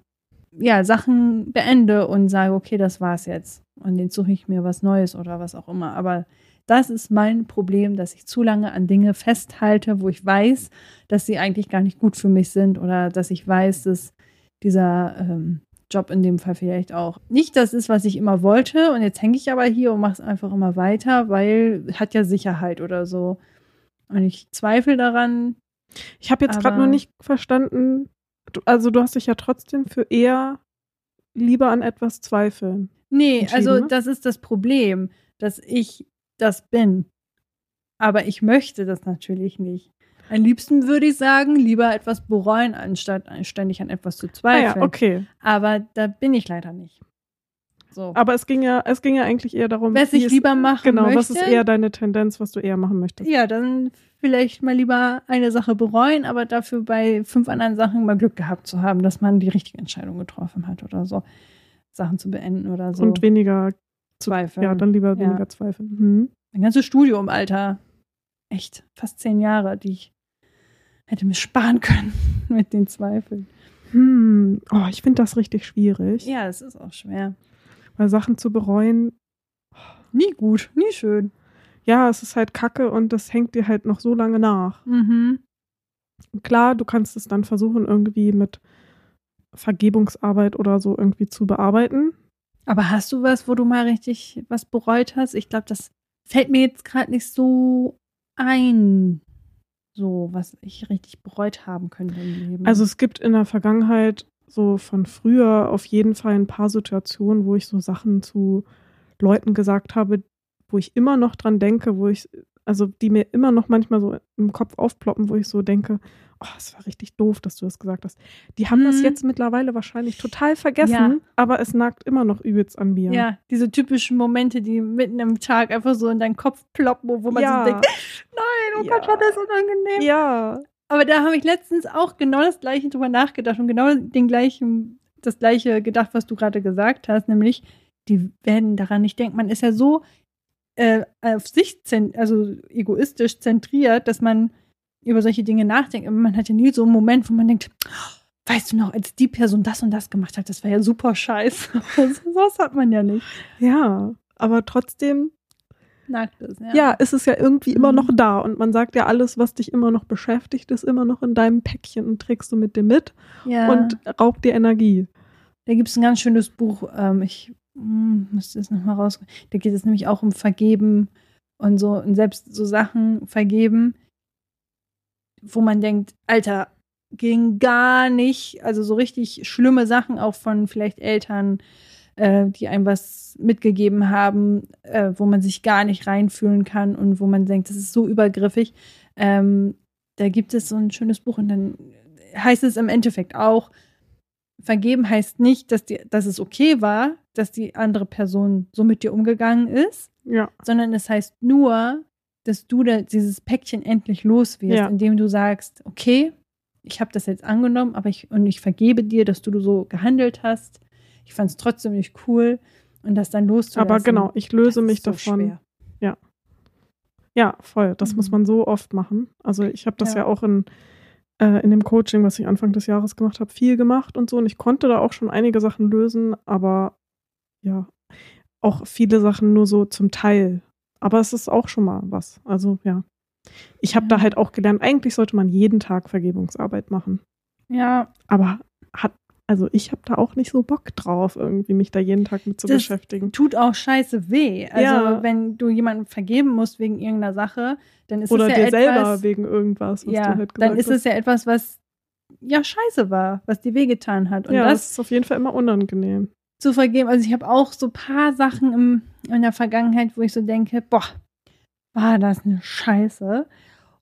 ja, Sachen beende und sage, okay, das war's jetzt. Und jetzt suche ich mir was Neues oder was auch immer. Aber das ist mein Problem, dass ich zu lange an Dinge festhalte, wo ich weiß, dass sie eigentlich gar nicht gut für mich sind oder dass ich weiß, dass dieser ähm, Job in dem Fall vielleicht auch nicht das ist, was ich immer wollte. Und jetzt hänge ich aber hier und mache es einfach immer weiter, weil hat ja Sicherheit oder so. Und ich zweifle daran. Ich habe jetzt gerade nur nicht verstanden, also du hast dich ja trotzdem für eher lieber an etwas zweifeln. Nee, also ne? das ist das Problem, dass ich das bin. Aber ich möchte das natürlich nicht. Am liebsten würde ich sagen, lieber etwas bereuen, anstatt ständig an etwas zu Ah zweifeln. ja, okay. Aber da bin ich leider nicht. So. Aber es ging ja, es ging ja eigentlich eher darum, Was ich lieber machen genau, möchte. was ist eher deine Tendenz, was du eher machen möchtest? Ja, dann vielleicht mal lieber eine Sache bereuen, aber dafür bei fünf anderen Sachen mal Glück gehabt zu haben, dass man die richtige Entscheidung getroffen hat oder so. Sachen zu beenden oder so. Und weniger, zweifeln. ja, dann lieber Ja. weniger zweifeln. Mhm. Mein ganzes Studium, Alter. Echt, fast zehn Jahre, die ich hätte mir sparen können [laughs] mit den Zweifeln. Hm. Oh, ich finde das richtig schwierig, Ja, es ist auch schwer. weil Sachen zu bereuen, Nie gut, nie schön. ja, es ist halt Kacke und das hängt dir halt noch so lange nach. Mhm. Klar, du kannst es dann versuchen, irgendwie mit Vergebungsarbeit oder so irgendwie zu bearbeiten. Aber hast du was, wo du mal richtig was bereut hast? Ich glaube, das fällt mir jetzt gerade nicht so ein. So, was ich richtig bereut haben könnte im Leben. Also es gibt in der Vergangenheit so von früher auf jeden Fall ein paar Situationen, wo ich so Sachen zu Leuten gesagt habe, wo ich immer noch dran denke, wo ich, also die mir immer noch manchmal so im Kopf aufploppen, wo ich so denke, oh, es war richtig doof, dass du das gesagt hast. Die haben das Mhm. jetzt mittlerweile wahrscheinlich total vergessen, Ja. aber es nagt immer noch übelst an mir. ja, diese typischen Momente, die mitten im Tag einfach so in deinen Kopf ploppen, wo man Ja. so denkt, [laughs] nein, oh Ja. Gott, war das unangenehm. Ja, Aber da habe ich letztens auch genau das gleiche drüber nachgedacht und genau den gleichen, das gleiche gedacht, was du gerade gesagt hast, nämlich, die werden daran nicht denken. Man ist ja so äh, auf sich, also egoistisch zentriert, dass man über solche Dinge nachdenkt. Man hat ja nie so einen Moment, wo man denkt, weißt du noch, als die Person das und das gemacht hat, das war ja super scheiße. [laughs] Sowas hat man ja nicht. ja, aber trotzdem Nagt es, ja. ja, ist es ja irgendwie immer Mhm. noch da. Und man sagt ja, alles, was dich immer noch beschäftigt, ist immer noch in deinem Päckchen und trägst du mit dir mit ja. und raubt dir Energie. Da gibt es ein ganz schönes Buch. Ähm, ich hm, müsste es nochmal raus. Da geht es nämlich auch um Vergeben und so und selbst so Sachen vergeben, wo man denkt, Alter, ging gar nicht. Also so richtig schlimme Sachen auch von vielleicht Eltern, äh, die einem was mitgegeben haben, äh, wo man sich gar nicht reinfühlen kann und wo man denkt, das ist so übergriffig. Ähm, da gibt es so ein schönes Buch und dann heißt es im Endeffekt auch, vergeben heißt nicht, dass, die, dass es okay war, dass die andere Person so mit dir umgegangen ist, Ja, sondern es heißt nur, dass du da dieses Päckchen endlich los wirst, Ja. indem du sagst, okay, ich habe das jetzt angenommen, aber ich und ich vergebe dir, dass du so gehandelt hast. Ich fand es trotzdem nicht cool und das dann loszulassen. aber genau, ich löse mich so davon. schwer. Ja, voll. Das muss Mhm. man so oft machen. Also ich habe das ja. Ja. auch in, äh, in dem Coaching, was ich Anfang des Jahres gemacht habe, viel gemacht und so. Und ich konnte da auch schon einige Sachen lösen, aber ja, auch viele Sachen nur so zum Teil. Aber es ist auch schon mal was. Also ja. Ich habe da halt auch gelernt, eigentlich sollte man jeden Tag Vergebungsarbeit machen. Ja, Aber hat also ich habe da auch nicht so Bock drauf, irgendwie mich da jeden Tag mit zu Das beschäftigen. Tut auch scheiße weh. Also Ja. wenn du jemandem vergeben musst wegen irgendeiner Sache, dann ist Oder es ja dir etwas, selber wegen irgendwas, was ja, du halt gesagt dann ist hast. es ja etwas, was ja scheiße war, was dir wehgetan hat. Und ja, das das ist auf jeden Fall immer unangenehm. Zu vergeben, also ich habe auch so ein paar Sachen im, in der Vergangenheit, wo ich so denke, boah, war das eine Scheiße.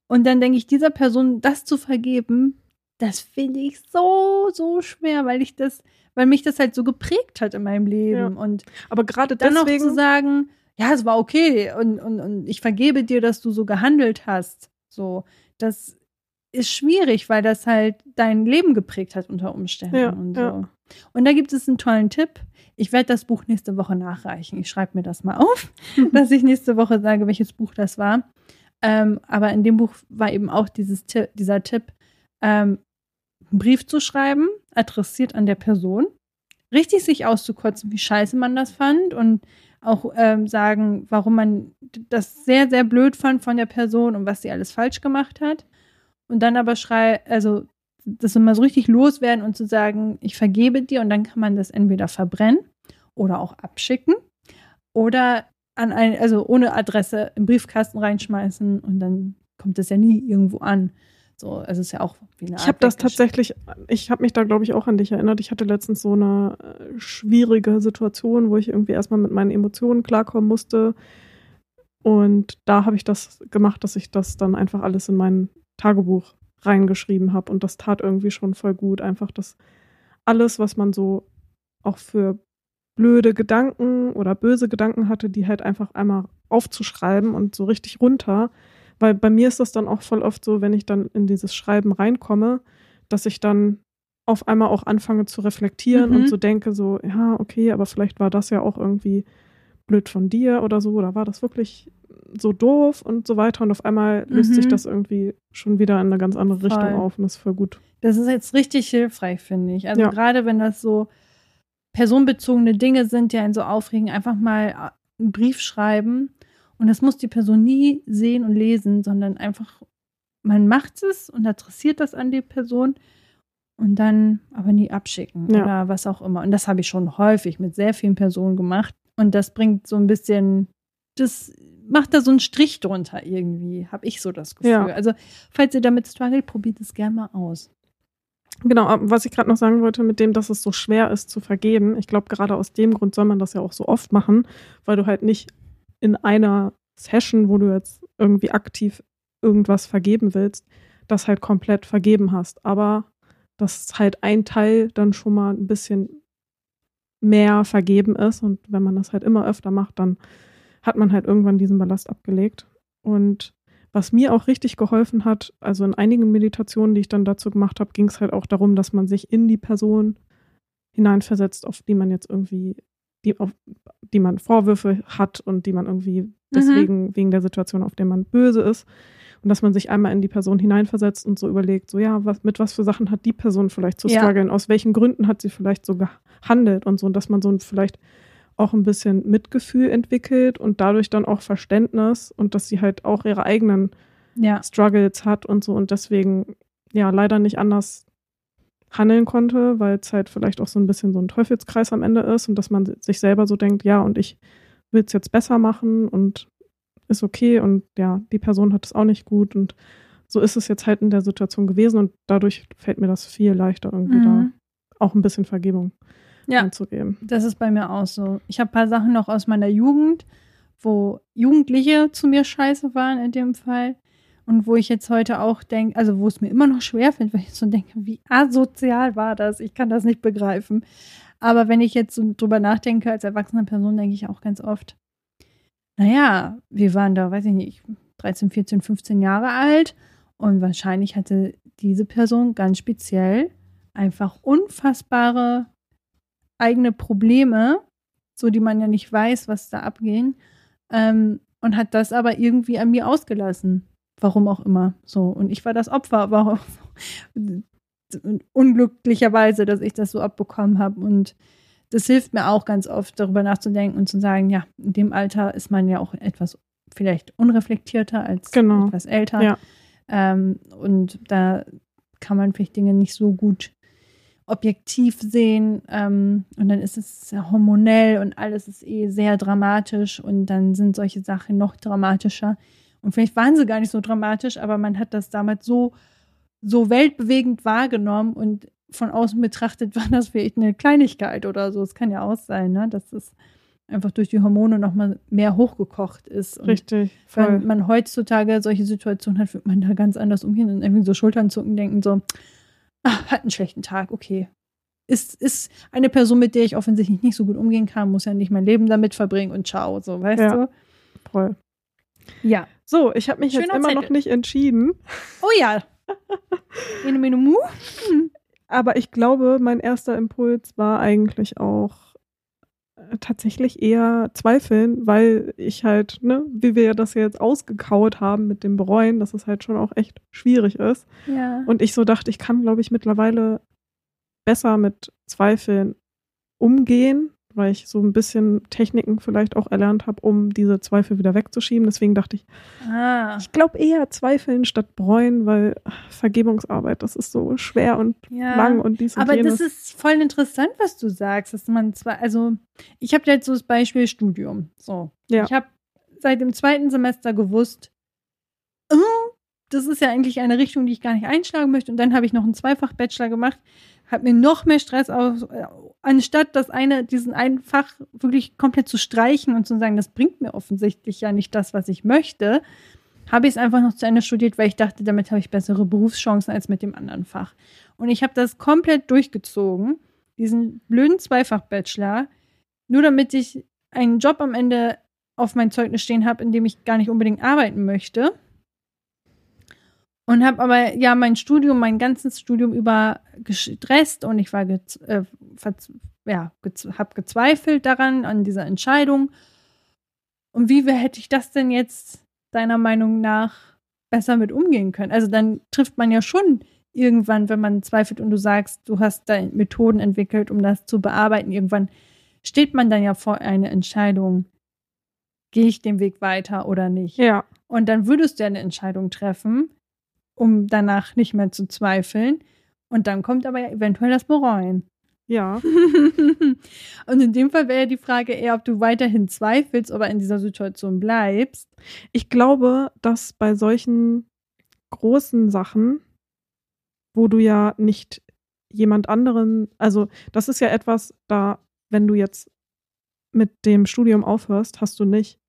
Und dann denke ich, dieser Person das zu vergeben, das finde ich so, so schwer, weil ich das, weil mich das halt so geprägt hat in meinem Leben. Ja. Und Aber gerade dann noch deswegen, zu sagen, ja, es war okay und, und, und ich vergebe dir, dass du so gehandelt hast. So, das ist schwierig, weil das halt dein Leben geprägt hat unter Umständen Ja, und so. ja. Und da gibt es einen tollen Tipp. Ich werde das Buch nächste Woche nachreichen. Ich schreibe mir das mal auf, [laughs] dass ich nächste Woche sage, welches Buch das war. Ähm, aber in dem Buch war eben auch dieses dieser Tipp, ähm, einen Brief zu schreiben, adressiert an der Person, richtig sich auszukotzen, wie scheiße man das fand und auch ähm, sagen, warum man das sehr, sehr blöd fand von der Person und was sie alles falsch gemacht hat. Und dann aber schrei, also das immer so richtig loswerden und zu sagen, ich vergebe dir und dann kann man das entweder verbrennen oder auch abschicken oder an ein, also ohne Adresse im Briefkasten reinschmeißen und dann kommt es ja nie irgendwo an. So, also es ist ja auch wie eine ich Art habe das tatsächlich, ich habe mich da, glaube ich, auch an dich erinnert. Ich hatte letztens so eine äh, schwierige Situation, wo ich irgendwie erstmal mit meinen Emotionen klarkommen musste. Und da habe ich das gemacht, dass ich das dann einfach alles in mein Tagebuch reingeschrieben habe. Und das tat irgendwie schon voll gut. Einfach das alles, was man so auch für blöde Gedanken oder böse Gedanken hatte, die halt einfach einmal aufzuschreiben und so richtig runter. Weil bei mir ist das dann auch voll oft so, wenn ich dann in dieses Schreiben reinkomme, dass ich dann auf einmal auch anfange zu reflektieren Mhm. und so denke, so, ja, okay, aber vielleicht war das ja auch irgendwie blöd von dir oder so, oder war das wirklich so doof und so weiter. Und auf einmal löst Mhm. sich das irgendwie schon wieder in eine ganz andere Voll. Richtung auf und das ist voll gut. Das ist jetzt richtig hilfreich, finde ich. Also Ja. gerade wenn das so personenbezogene Dinge sind, die einen so aufregen, einfach mal äh, einen Brief schreiben. Und das muss die Person nie sehen und lesen, sondern einfach, man macht es und adressiert das an die Person und dann aber nie abschicken Ja. oder was auch immer. Und das habe ich schon häufig mit sehr vielen Personen gemacht. Und das bringt so ein bisschen, das macht da so einen Strich drunter irgendwie, habe ich so das Gefühl. Ja. Also, falls ihr damit struggelt, probiert es gerne mal aus. Genau, was ich gerade noch sagen wollte, mit dem, dass es so schwer ist zu vergeben, ich glaube, gerade aus dem Grund soll man das ja auch so oft machen, weil du halt nicht in einer Session, wo du jetzt irgendwie aktiv irgendwas vergeben willst, das halt komplett vergeben hast. Aber dass halt ein Teil dann schon mal ein bisschen mehr vergeben ist und wenn man das halt immer öfter macht, dann hat man halt irgendwann diesen Ballast abgelegt. Und was mir auch richtig geholfen hat, also in einigen Meditationen, die ich dann dazu gemacht habe, ging es halt auch darum, dass man sich in die Person hineinversetzt, auf die man jetzt irgendwie, die, auf die man Vorwürfe hat und die man irgendwie deswegen, wegen der Situation, auf der man böse ist. Und dass man sich einmal in die Person hineinversetzt und so überlegt, so ja, was, mit was für Sachen hat die Person vielleicht zu Ja. strugglen, aus welchen Gründen hat sie vielleicht so gehandelt und so, und dass man so ein- vielleicht auch ein bisschen Mitgefühl entwickelt und dadurch dann auch Verständnis und dass sie halt auch ihre eigenen Ja. Struggles hat und so und deswegen ja leider nicht anders handeln konnte, weil es halt vielleicht auch so ein bisschen so ein Teufelskreis am Ende ist und dass man sich selber so denkt, ja, und ich will es jetzt besser machen und ist okay und ja, die Person hat es auch nicht gut und so ist es jetzt halt in der Situation gewesen und dadurch fällt mir das viel leichter irgendwie da Mhm. auch ein bisschen Vergebung Ja. anzugeben. Das ist bei mir auch so. Ich habe ein paar Sachen noch aus meiner Jugend, wo Jugendliche zu mir scheiße waren in dem Fall. Und wo ich jetzt heute auch denke, also wo es mir immer noch schwerfällt, weil ich so denke, wie asozial war das? Ich kann das nicht begreifen. Aber wenn ich jetzt so drüber nachdenke, als erwachsene Person, denke ich auch ganz oft, naja, wir waren da, weiß ich nicht, 13, 14, 15 Jahre alt und wahrscheinlich hatte diese Person ganz speziell einfach unfassbare eigene Probleme, so die man ja nicht weiß, was da abgehen, ähm, und hat das aber irgendwie an mir ausgelassen. Warum auch immer. So. Und ich war das Opfer, aber auch unglücklicherweise, dass ich das so abbekommen habe. Und das hilft mir auch ganz oft, darüber nachzudenken und zu sagen, ja, in dem Alter ist man ja auch etwas vielleicht unreflektierter als Genau. etwas älter. Ja. Ähm, und da kann man vielleicht Dinge nicht so gut objektiv sehen ähm, und dann ist es hormonell und alles ist eh sehr dramatisch und dann sind solche Sachen noch dramatischer. Und vielleicht waren sie gar nicht so dramatisch, aber man hat das damals so, so weltbewegend wahrgenommen und von außen betrachtet [laughs] war das vielleicht eine Kleinigkeit oder so. Es kann ja auch sein, ne? dass es einfach durch die Hormone nochmal mehr hochgekocht ist. Richtig. Wenn Voll. man heutzutage solche Situationen hat, wird man da ganz anders umgehen und irgendwie so Schultern zucken, denken so, ah, hat einen schlechten Tag, okay. Ist, ist eine Person, mit der ich offensichtlich nicht so gut umgehen kann, muss ja nicht mein Leben damit verbringen und ciao, so, weißt Ja. du? Voll. Ja. So, ich habe mich jetzt Schöner immer noch Zettel. nicht entschieden. Oh ja. Ene, mene, mu. Aber ich glaube, mein erster Impuls war eigentlich auch tatsächlich eher zweifeln, weil ich halt, ne, wie wir das jetzt ausgekaut haben mit dem Bereuen, dass es halt schon auch echt schwierig ist. Ja. Und ich so dachte, ich kann, glaube ich, mittlerweile besser mit Zweifeln umgehen, weil ich so ein bisschen Techniken vielleicht auch erlernt habe, um diese Zweifel wieder wegzuschieben. Deswegen dachte ich, ah, ich glaube eher Zweifeln statt bereuen, weil Vergebungsarbeit, das ist so schwer und ja. lang und dies und Aber jenes. das ist voll interessant, was du sagst, dass man zwar, also ich habe jetzt so das Beispiel Studium. So. Ja. Ich habe seit dem zweiten Semester gewusst, oh, das ist ja eigentlich eine Richtung, die ich gar nicht einschlagen möchte. Und dann habe ich noch einen Zweifach-Bachelor gemacht, habe mir noch mehr Stress aus, äh, anstatt das eine, diesen einen Fach wirklich komplett zu streichen und zu sagen, das bringt mir offensichtlich ja nicht das, was ich möchte, habe ich es einfach noch zu Ende studiert, weil ich dachte, damit habe ich bessere Berufschancen als mit dem anderen Fach. Und ich habe das komplett durchgezogen, diesen blöden Zweifach-Bachelor, nur damit ich einen Job am Ende auf mein Zeugnis stehen habe, in dem ich gar nicht unbedingt arbeiten möchte. Und habe aber ja mein Studium, mein ganzes Studium über gestresst und ich war gez äh, ja, gez habe gezweifelt daran, an dieser Entscheidung. Und wie hätte ich das denn jetzt deiner Meinung nach besser mit umgehen können? Also dann trifft man ja schon irgendwann, wenn man zweifelt und du sagst, du hast da Methoden entwickelt, um das zu bearbeiten, irgendwann steht man dann ja vor einer Entscheidung, gehe ich den Weg weiter oder nicht? ja, Und dann würdest du ja eine Entscheidung treffen, um danach nicht mehr zu zweifeln. Und dann kommt aber ja eventuell das Bereuen. ja, [laughs] und in dem Fall wäre ja die Frage eher, ob du weiterhin zweifelst, aber in dieser Situation bleibst. Ich glaube, dass bei solchen großen Sachen, wo du ja nicht jemand anderen, also das ist ja etwas, da, wenn du jetzt mit dem Studium aufhörst, hast du nicht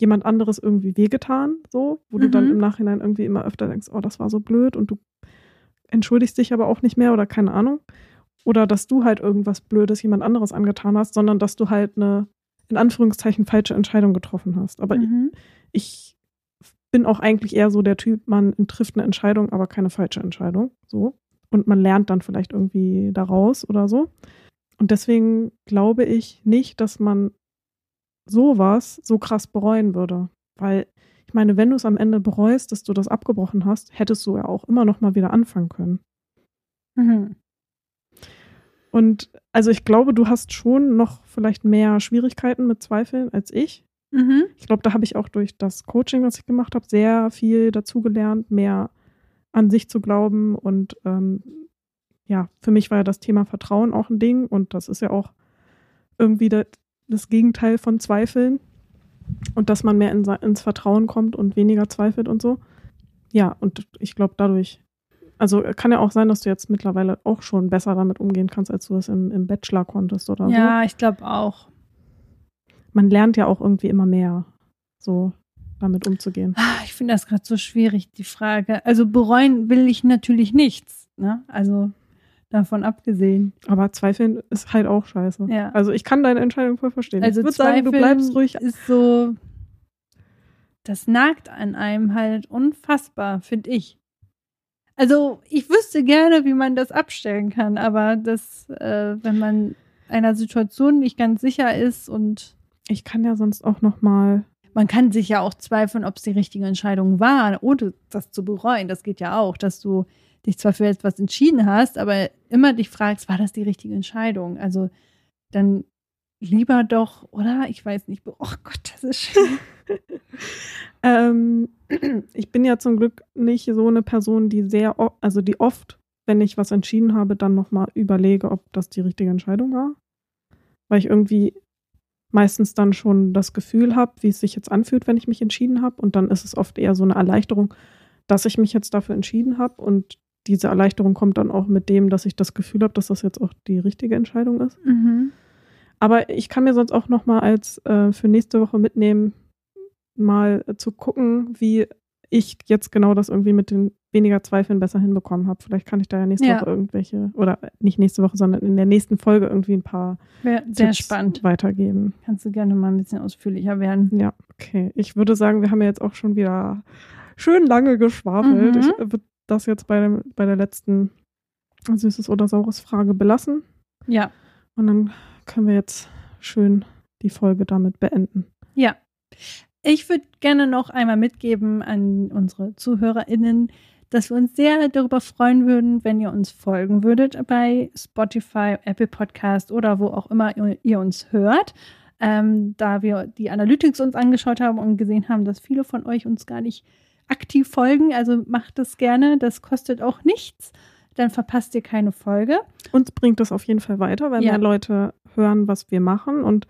jemand anderes irgendwie wehgetan, so, wo du dann Mhm. im Nachhinein irgendwie immer öfter denkst, oh, das war so blöd und du entschuldigst dich aber auch nicht mehr oder keine Ahnung. Oder dass du halt irgendwas Blödes jemand anderes angetan hast, sondern dass du halt eine, in Anführungszeichen, falsche Entscheidung getroffen hast. Aber Mhm. ich bin auch eigentlich eher so der Typ, man trifft eine Entscheidung, aber keine falsche Entscheidung. So. Und man lernt dann vielleicht irgendwie daraus oder so. Und deswegen glaube ich nicht, dass man sowas so krass bereuen würde. Weil, ich meine, wenn du es am Ende bereust, dass du das abgebrochen hast, hättest du ja auch immer noch mal wieder anfangen können. Mhm. Und also ich glaube, du hast schon noch vielleicht mehr Schwierigkeiten mit Zweifeln als ich. Mhm. Ich glaube, da habe ich auch durch das Coaching, was ich gemacht habe, sehr viel dazugelernt, mehr an sich zu glauben. Und ähm, ja, für mich war ja das Thema Vertrauen auch ein Ding. Und das ist ja auch irgendwie das, Gegenteil von Zweifeln. Und dass man mehr in, ins Vertrauen kommt und weniger zweifelt und so. Ja, und ich glaube, dadurch, also kann ja auch sein, dass du jetzt mittlerweile auch schon besser damit umgehen kannst, als du das im, im Bachelor konntest oder so Ja, ich glaube auch. man lernt ja auch irgendwie immer mehr, so damit umzugehen. Ah, Ich finde das gerade so schwierig, die Frage. Also bereuen will ich natürlich nichts. Ne? Also davon abgesehen. Aber Zweifeln ist halt auch scheiße. Ja. Also ich kann deine Entscheidung voll verstehen. Also ich würde sagen, du bleibst ruhig. ist so, das nagt an einem halt unfassbar, finde ich. Also ich wüsste gerne, wie man das abstellen kann, aber das, äh, wenn man einer Situation nicht ganz sicher ist und Ich kann ja sonst auch noch mal. man kann sich ja auch zweifeln, ob es die richtige Entscheidung war, ohne das zu bereuen. Das geht ja auch, dass du dich zwar für etwas entschieden hast, aber immer dich fragst, war das die richtige Entscheidung? Also dann lieber doch, oder? Ich weiß nicht. Oh Gott, das ist schön. [laughs] Ähm, ich bin ja zum Glück nicht so eine Person, die sehr, also die oft wenn ich was entschieden habe, dann nochmal überlege, ob das die richtige Entscheidung war. Weil ich irgendwie meistens dann schon das Gefühl habe, wie es sich jetzt anfühlt, wenn ich mich entschieden habe. Und dann ist es oft eher so eine Erleichterung, dass ich mich jetzt dafür entschieden habe. Und diese Erleichterung kommt dann auch mit dem, dass ich das Gefühl habe, dass das jetzt auch die richtige Entscheidung ist. Mhm. Aber ich kann mir sonst auch noch mal als äh, für nächste Woche mitnehmen, mal äh, zu gucken, wie ich jetzt genau das irgendwie mit den weniger Zweifeln besser hinbekommen habe. Vielleicht kann ich da ja nächste Ja. Woche irgendwelche, oder nicht nächste Woche, sondern in der nächsten Folge irgendwie ein paar Wäre sehr Tipps spannend. weitergeben. Kannst du gerne mal ein bisschen ausführlicher werden. Ja, okay. Ich würde sagen, wir haben ja jetzt auch schon wieder schön lange geschwafelt. Mhm. Ich würde das jetzt bei, dem, bei der letzten Süßes oder Saures Frage belassen. Ja, Und dann können wir jetzt schön die Folge damit beenden. ja. Ich würde gerne noch einmal mitgeben an unsere ZuhörerInnen, dass wir uns sehr darüber freuen würden, wenn ihr uns folgen würdet bei Spotify, Apple Podcast oder wo auch immer ihr, uns hört. Ähm, da wir die Analytics uns angeschaut haben und gesehen haben, dass viele von euch uns gar nicht aktiv folgen. Also macht das gerne, das kostet auch nichts. Dann verpasst ihr keine Folge. Uns bringt das auf jeden Fall weiter, wenn Ja. mehr Leute hören, was wir machen und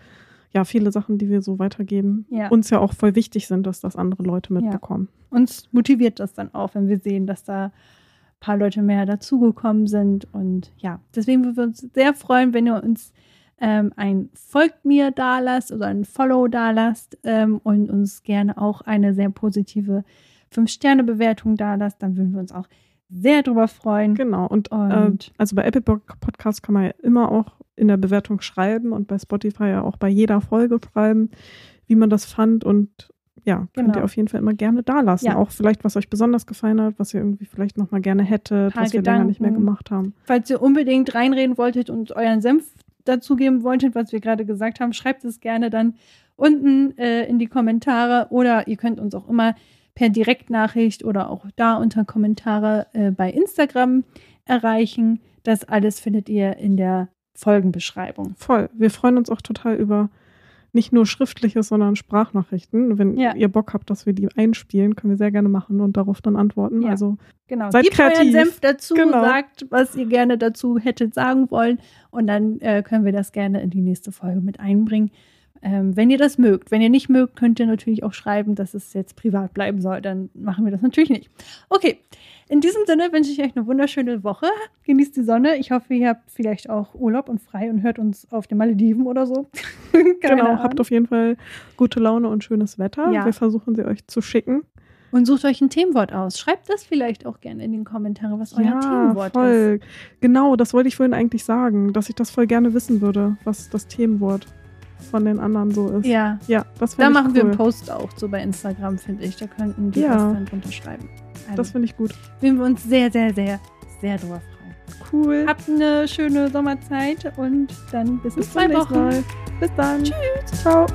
ja, viele Sachen, die wir so weitergeben, Ja. uns ja auch voll wichtig sind, dass das andere Leute mitbekommen. uns motiviert das dann auch, wenn wir sehen, dass da ein paar Leute mehr dazugekommen sind. Und ja, deswegen würden wir uns sehr freuen, wenn ihr uns ähm, ein Folgt mir da lasst oder ein Follow da lasst ähm, und uns gerne auch eine sehr positive 5-Sterne-Bewertung da lasst. Dann würden wir uns auch sehr drüber freuen. Genau. Und, äh, Und also bei Apple Pod- Podcast kann man ja immer auch in der Bewertung schreiben und bei Spotify ja auch bei jeder Folge schreiben, wie man das fand und ja, könnt Genau. ihr auf jeden Fall immer gerne da lassen. Ja. Auch vielleicht, was euch besonders gefallen hat, was ihr irgendwie vielleicht nochmal gerne hättet, was wir länger nicht mehr Gedanken. gemacht haben. falls ihr unbedingt reinreden wolltet und euren Senf dazugeben wolltet, was wir gerade gesagt haben, schreibt es gerne dann unten äh, in die Kommentare oder ihr könnt uns auch immer per Direktnachricht oder auch da unter Kommentare äh, bei Instagram erreichen. Das alles findet ihr in der Folgenbeschreibung. Voll. Wir freuen uns auch total über nicht nur schriftliches, sondern Sprachnachrichten. Wenn Ja. ihr Bock habt, dass wir die einspielen, können wir sehr gerne machen und darauf dann antworten. Ja. Also Genau. Seid Gebt euren kreativ. Senf dazu, Genau. sagt, was ihr gerne dazu hättet sagen wollen und dann äh, können wir das gerne in die nächste Folge mit einbringen. Ähm, wenn ihr das mögt. Wenn ihr nicht mögt, könnt ihr natürlich auch schreiben, dass es jetzt privat bleiben soll. Dann machen wir das natürlich nicht. Okay, in diesem Sinne wünsche ich euch eine wunderschöne Woche. Genießt die Sonne. Ich hoffe, ihr habt vielleicht auch Urlaub und frei und hört uns auf den Malediven oder so. [laughs] Genau, Ahnung. habt auf jeden Fall gute Laune und schönes Wetter. Ja. Wir versuchen sie euch zu schicken. Und sucht euch ein Themenwort aus. Schreibt das vielleicht auch gerne in den Kommentaren, was euer Themenwort ist. voll. Genau, das wollte ich vorhin eigentlich sagen, dass ich das voll gerne wissen würde, was das Themenwort von den anderen so ist. Ja, Ja, das Da ich machen wir cool. einen Post auch so bei Instagram, finde ich. Da könnten die Ja. das dann drunter schreiben. Also, Das finde ich gut. würden wir uns sehr, sehr, sehr, sehr drüber freuen. Cool. Habt eine schöne Sommerzeit und dann bis, Bis in zwei zum nächsten Wochen. Mal. Bis dann. Tschüss. Ciao.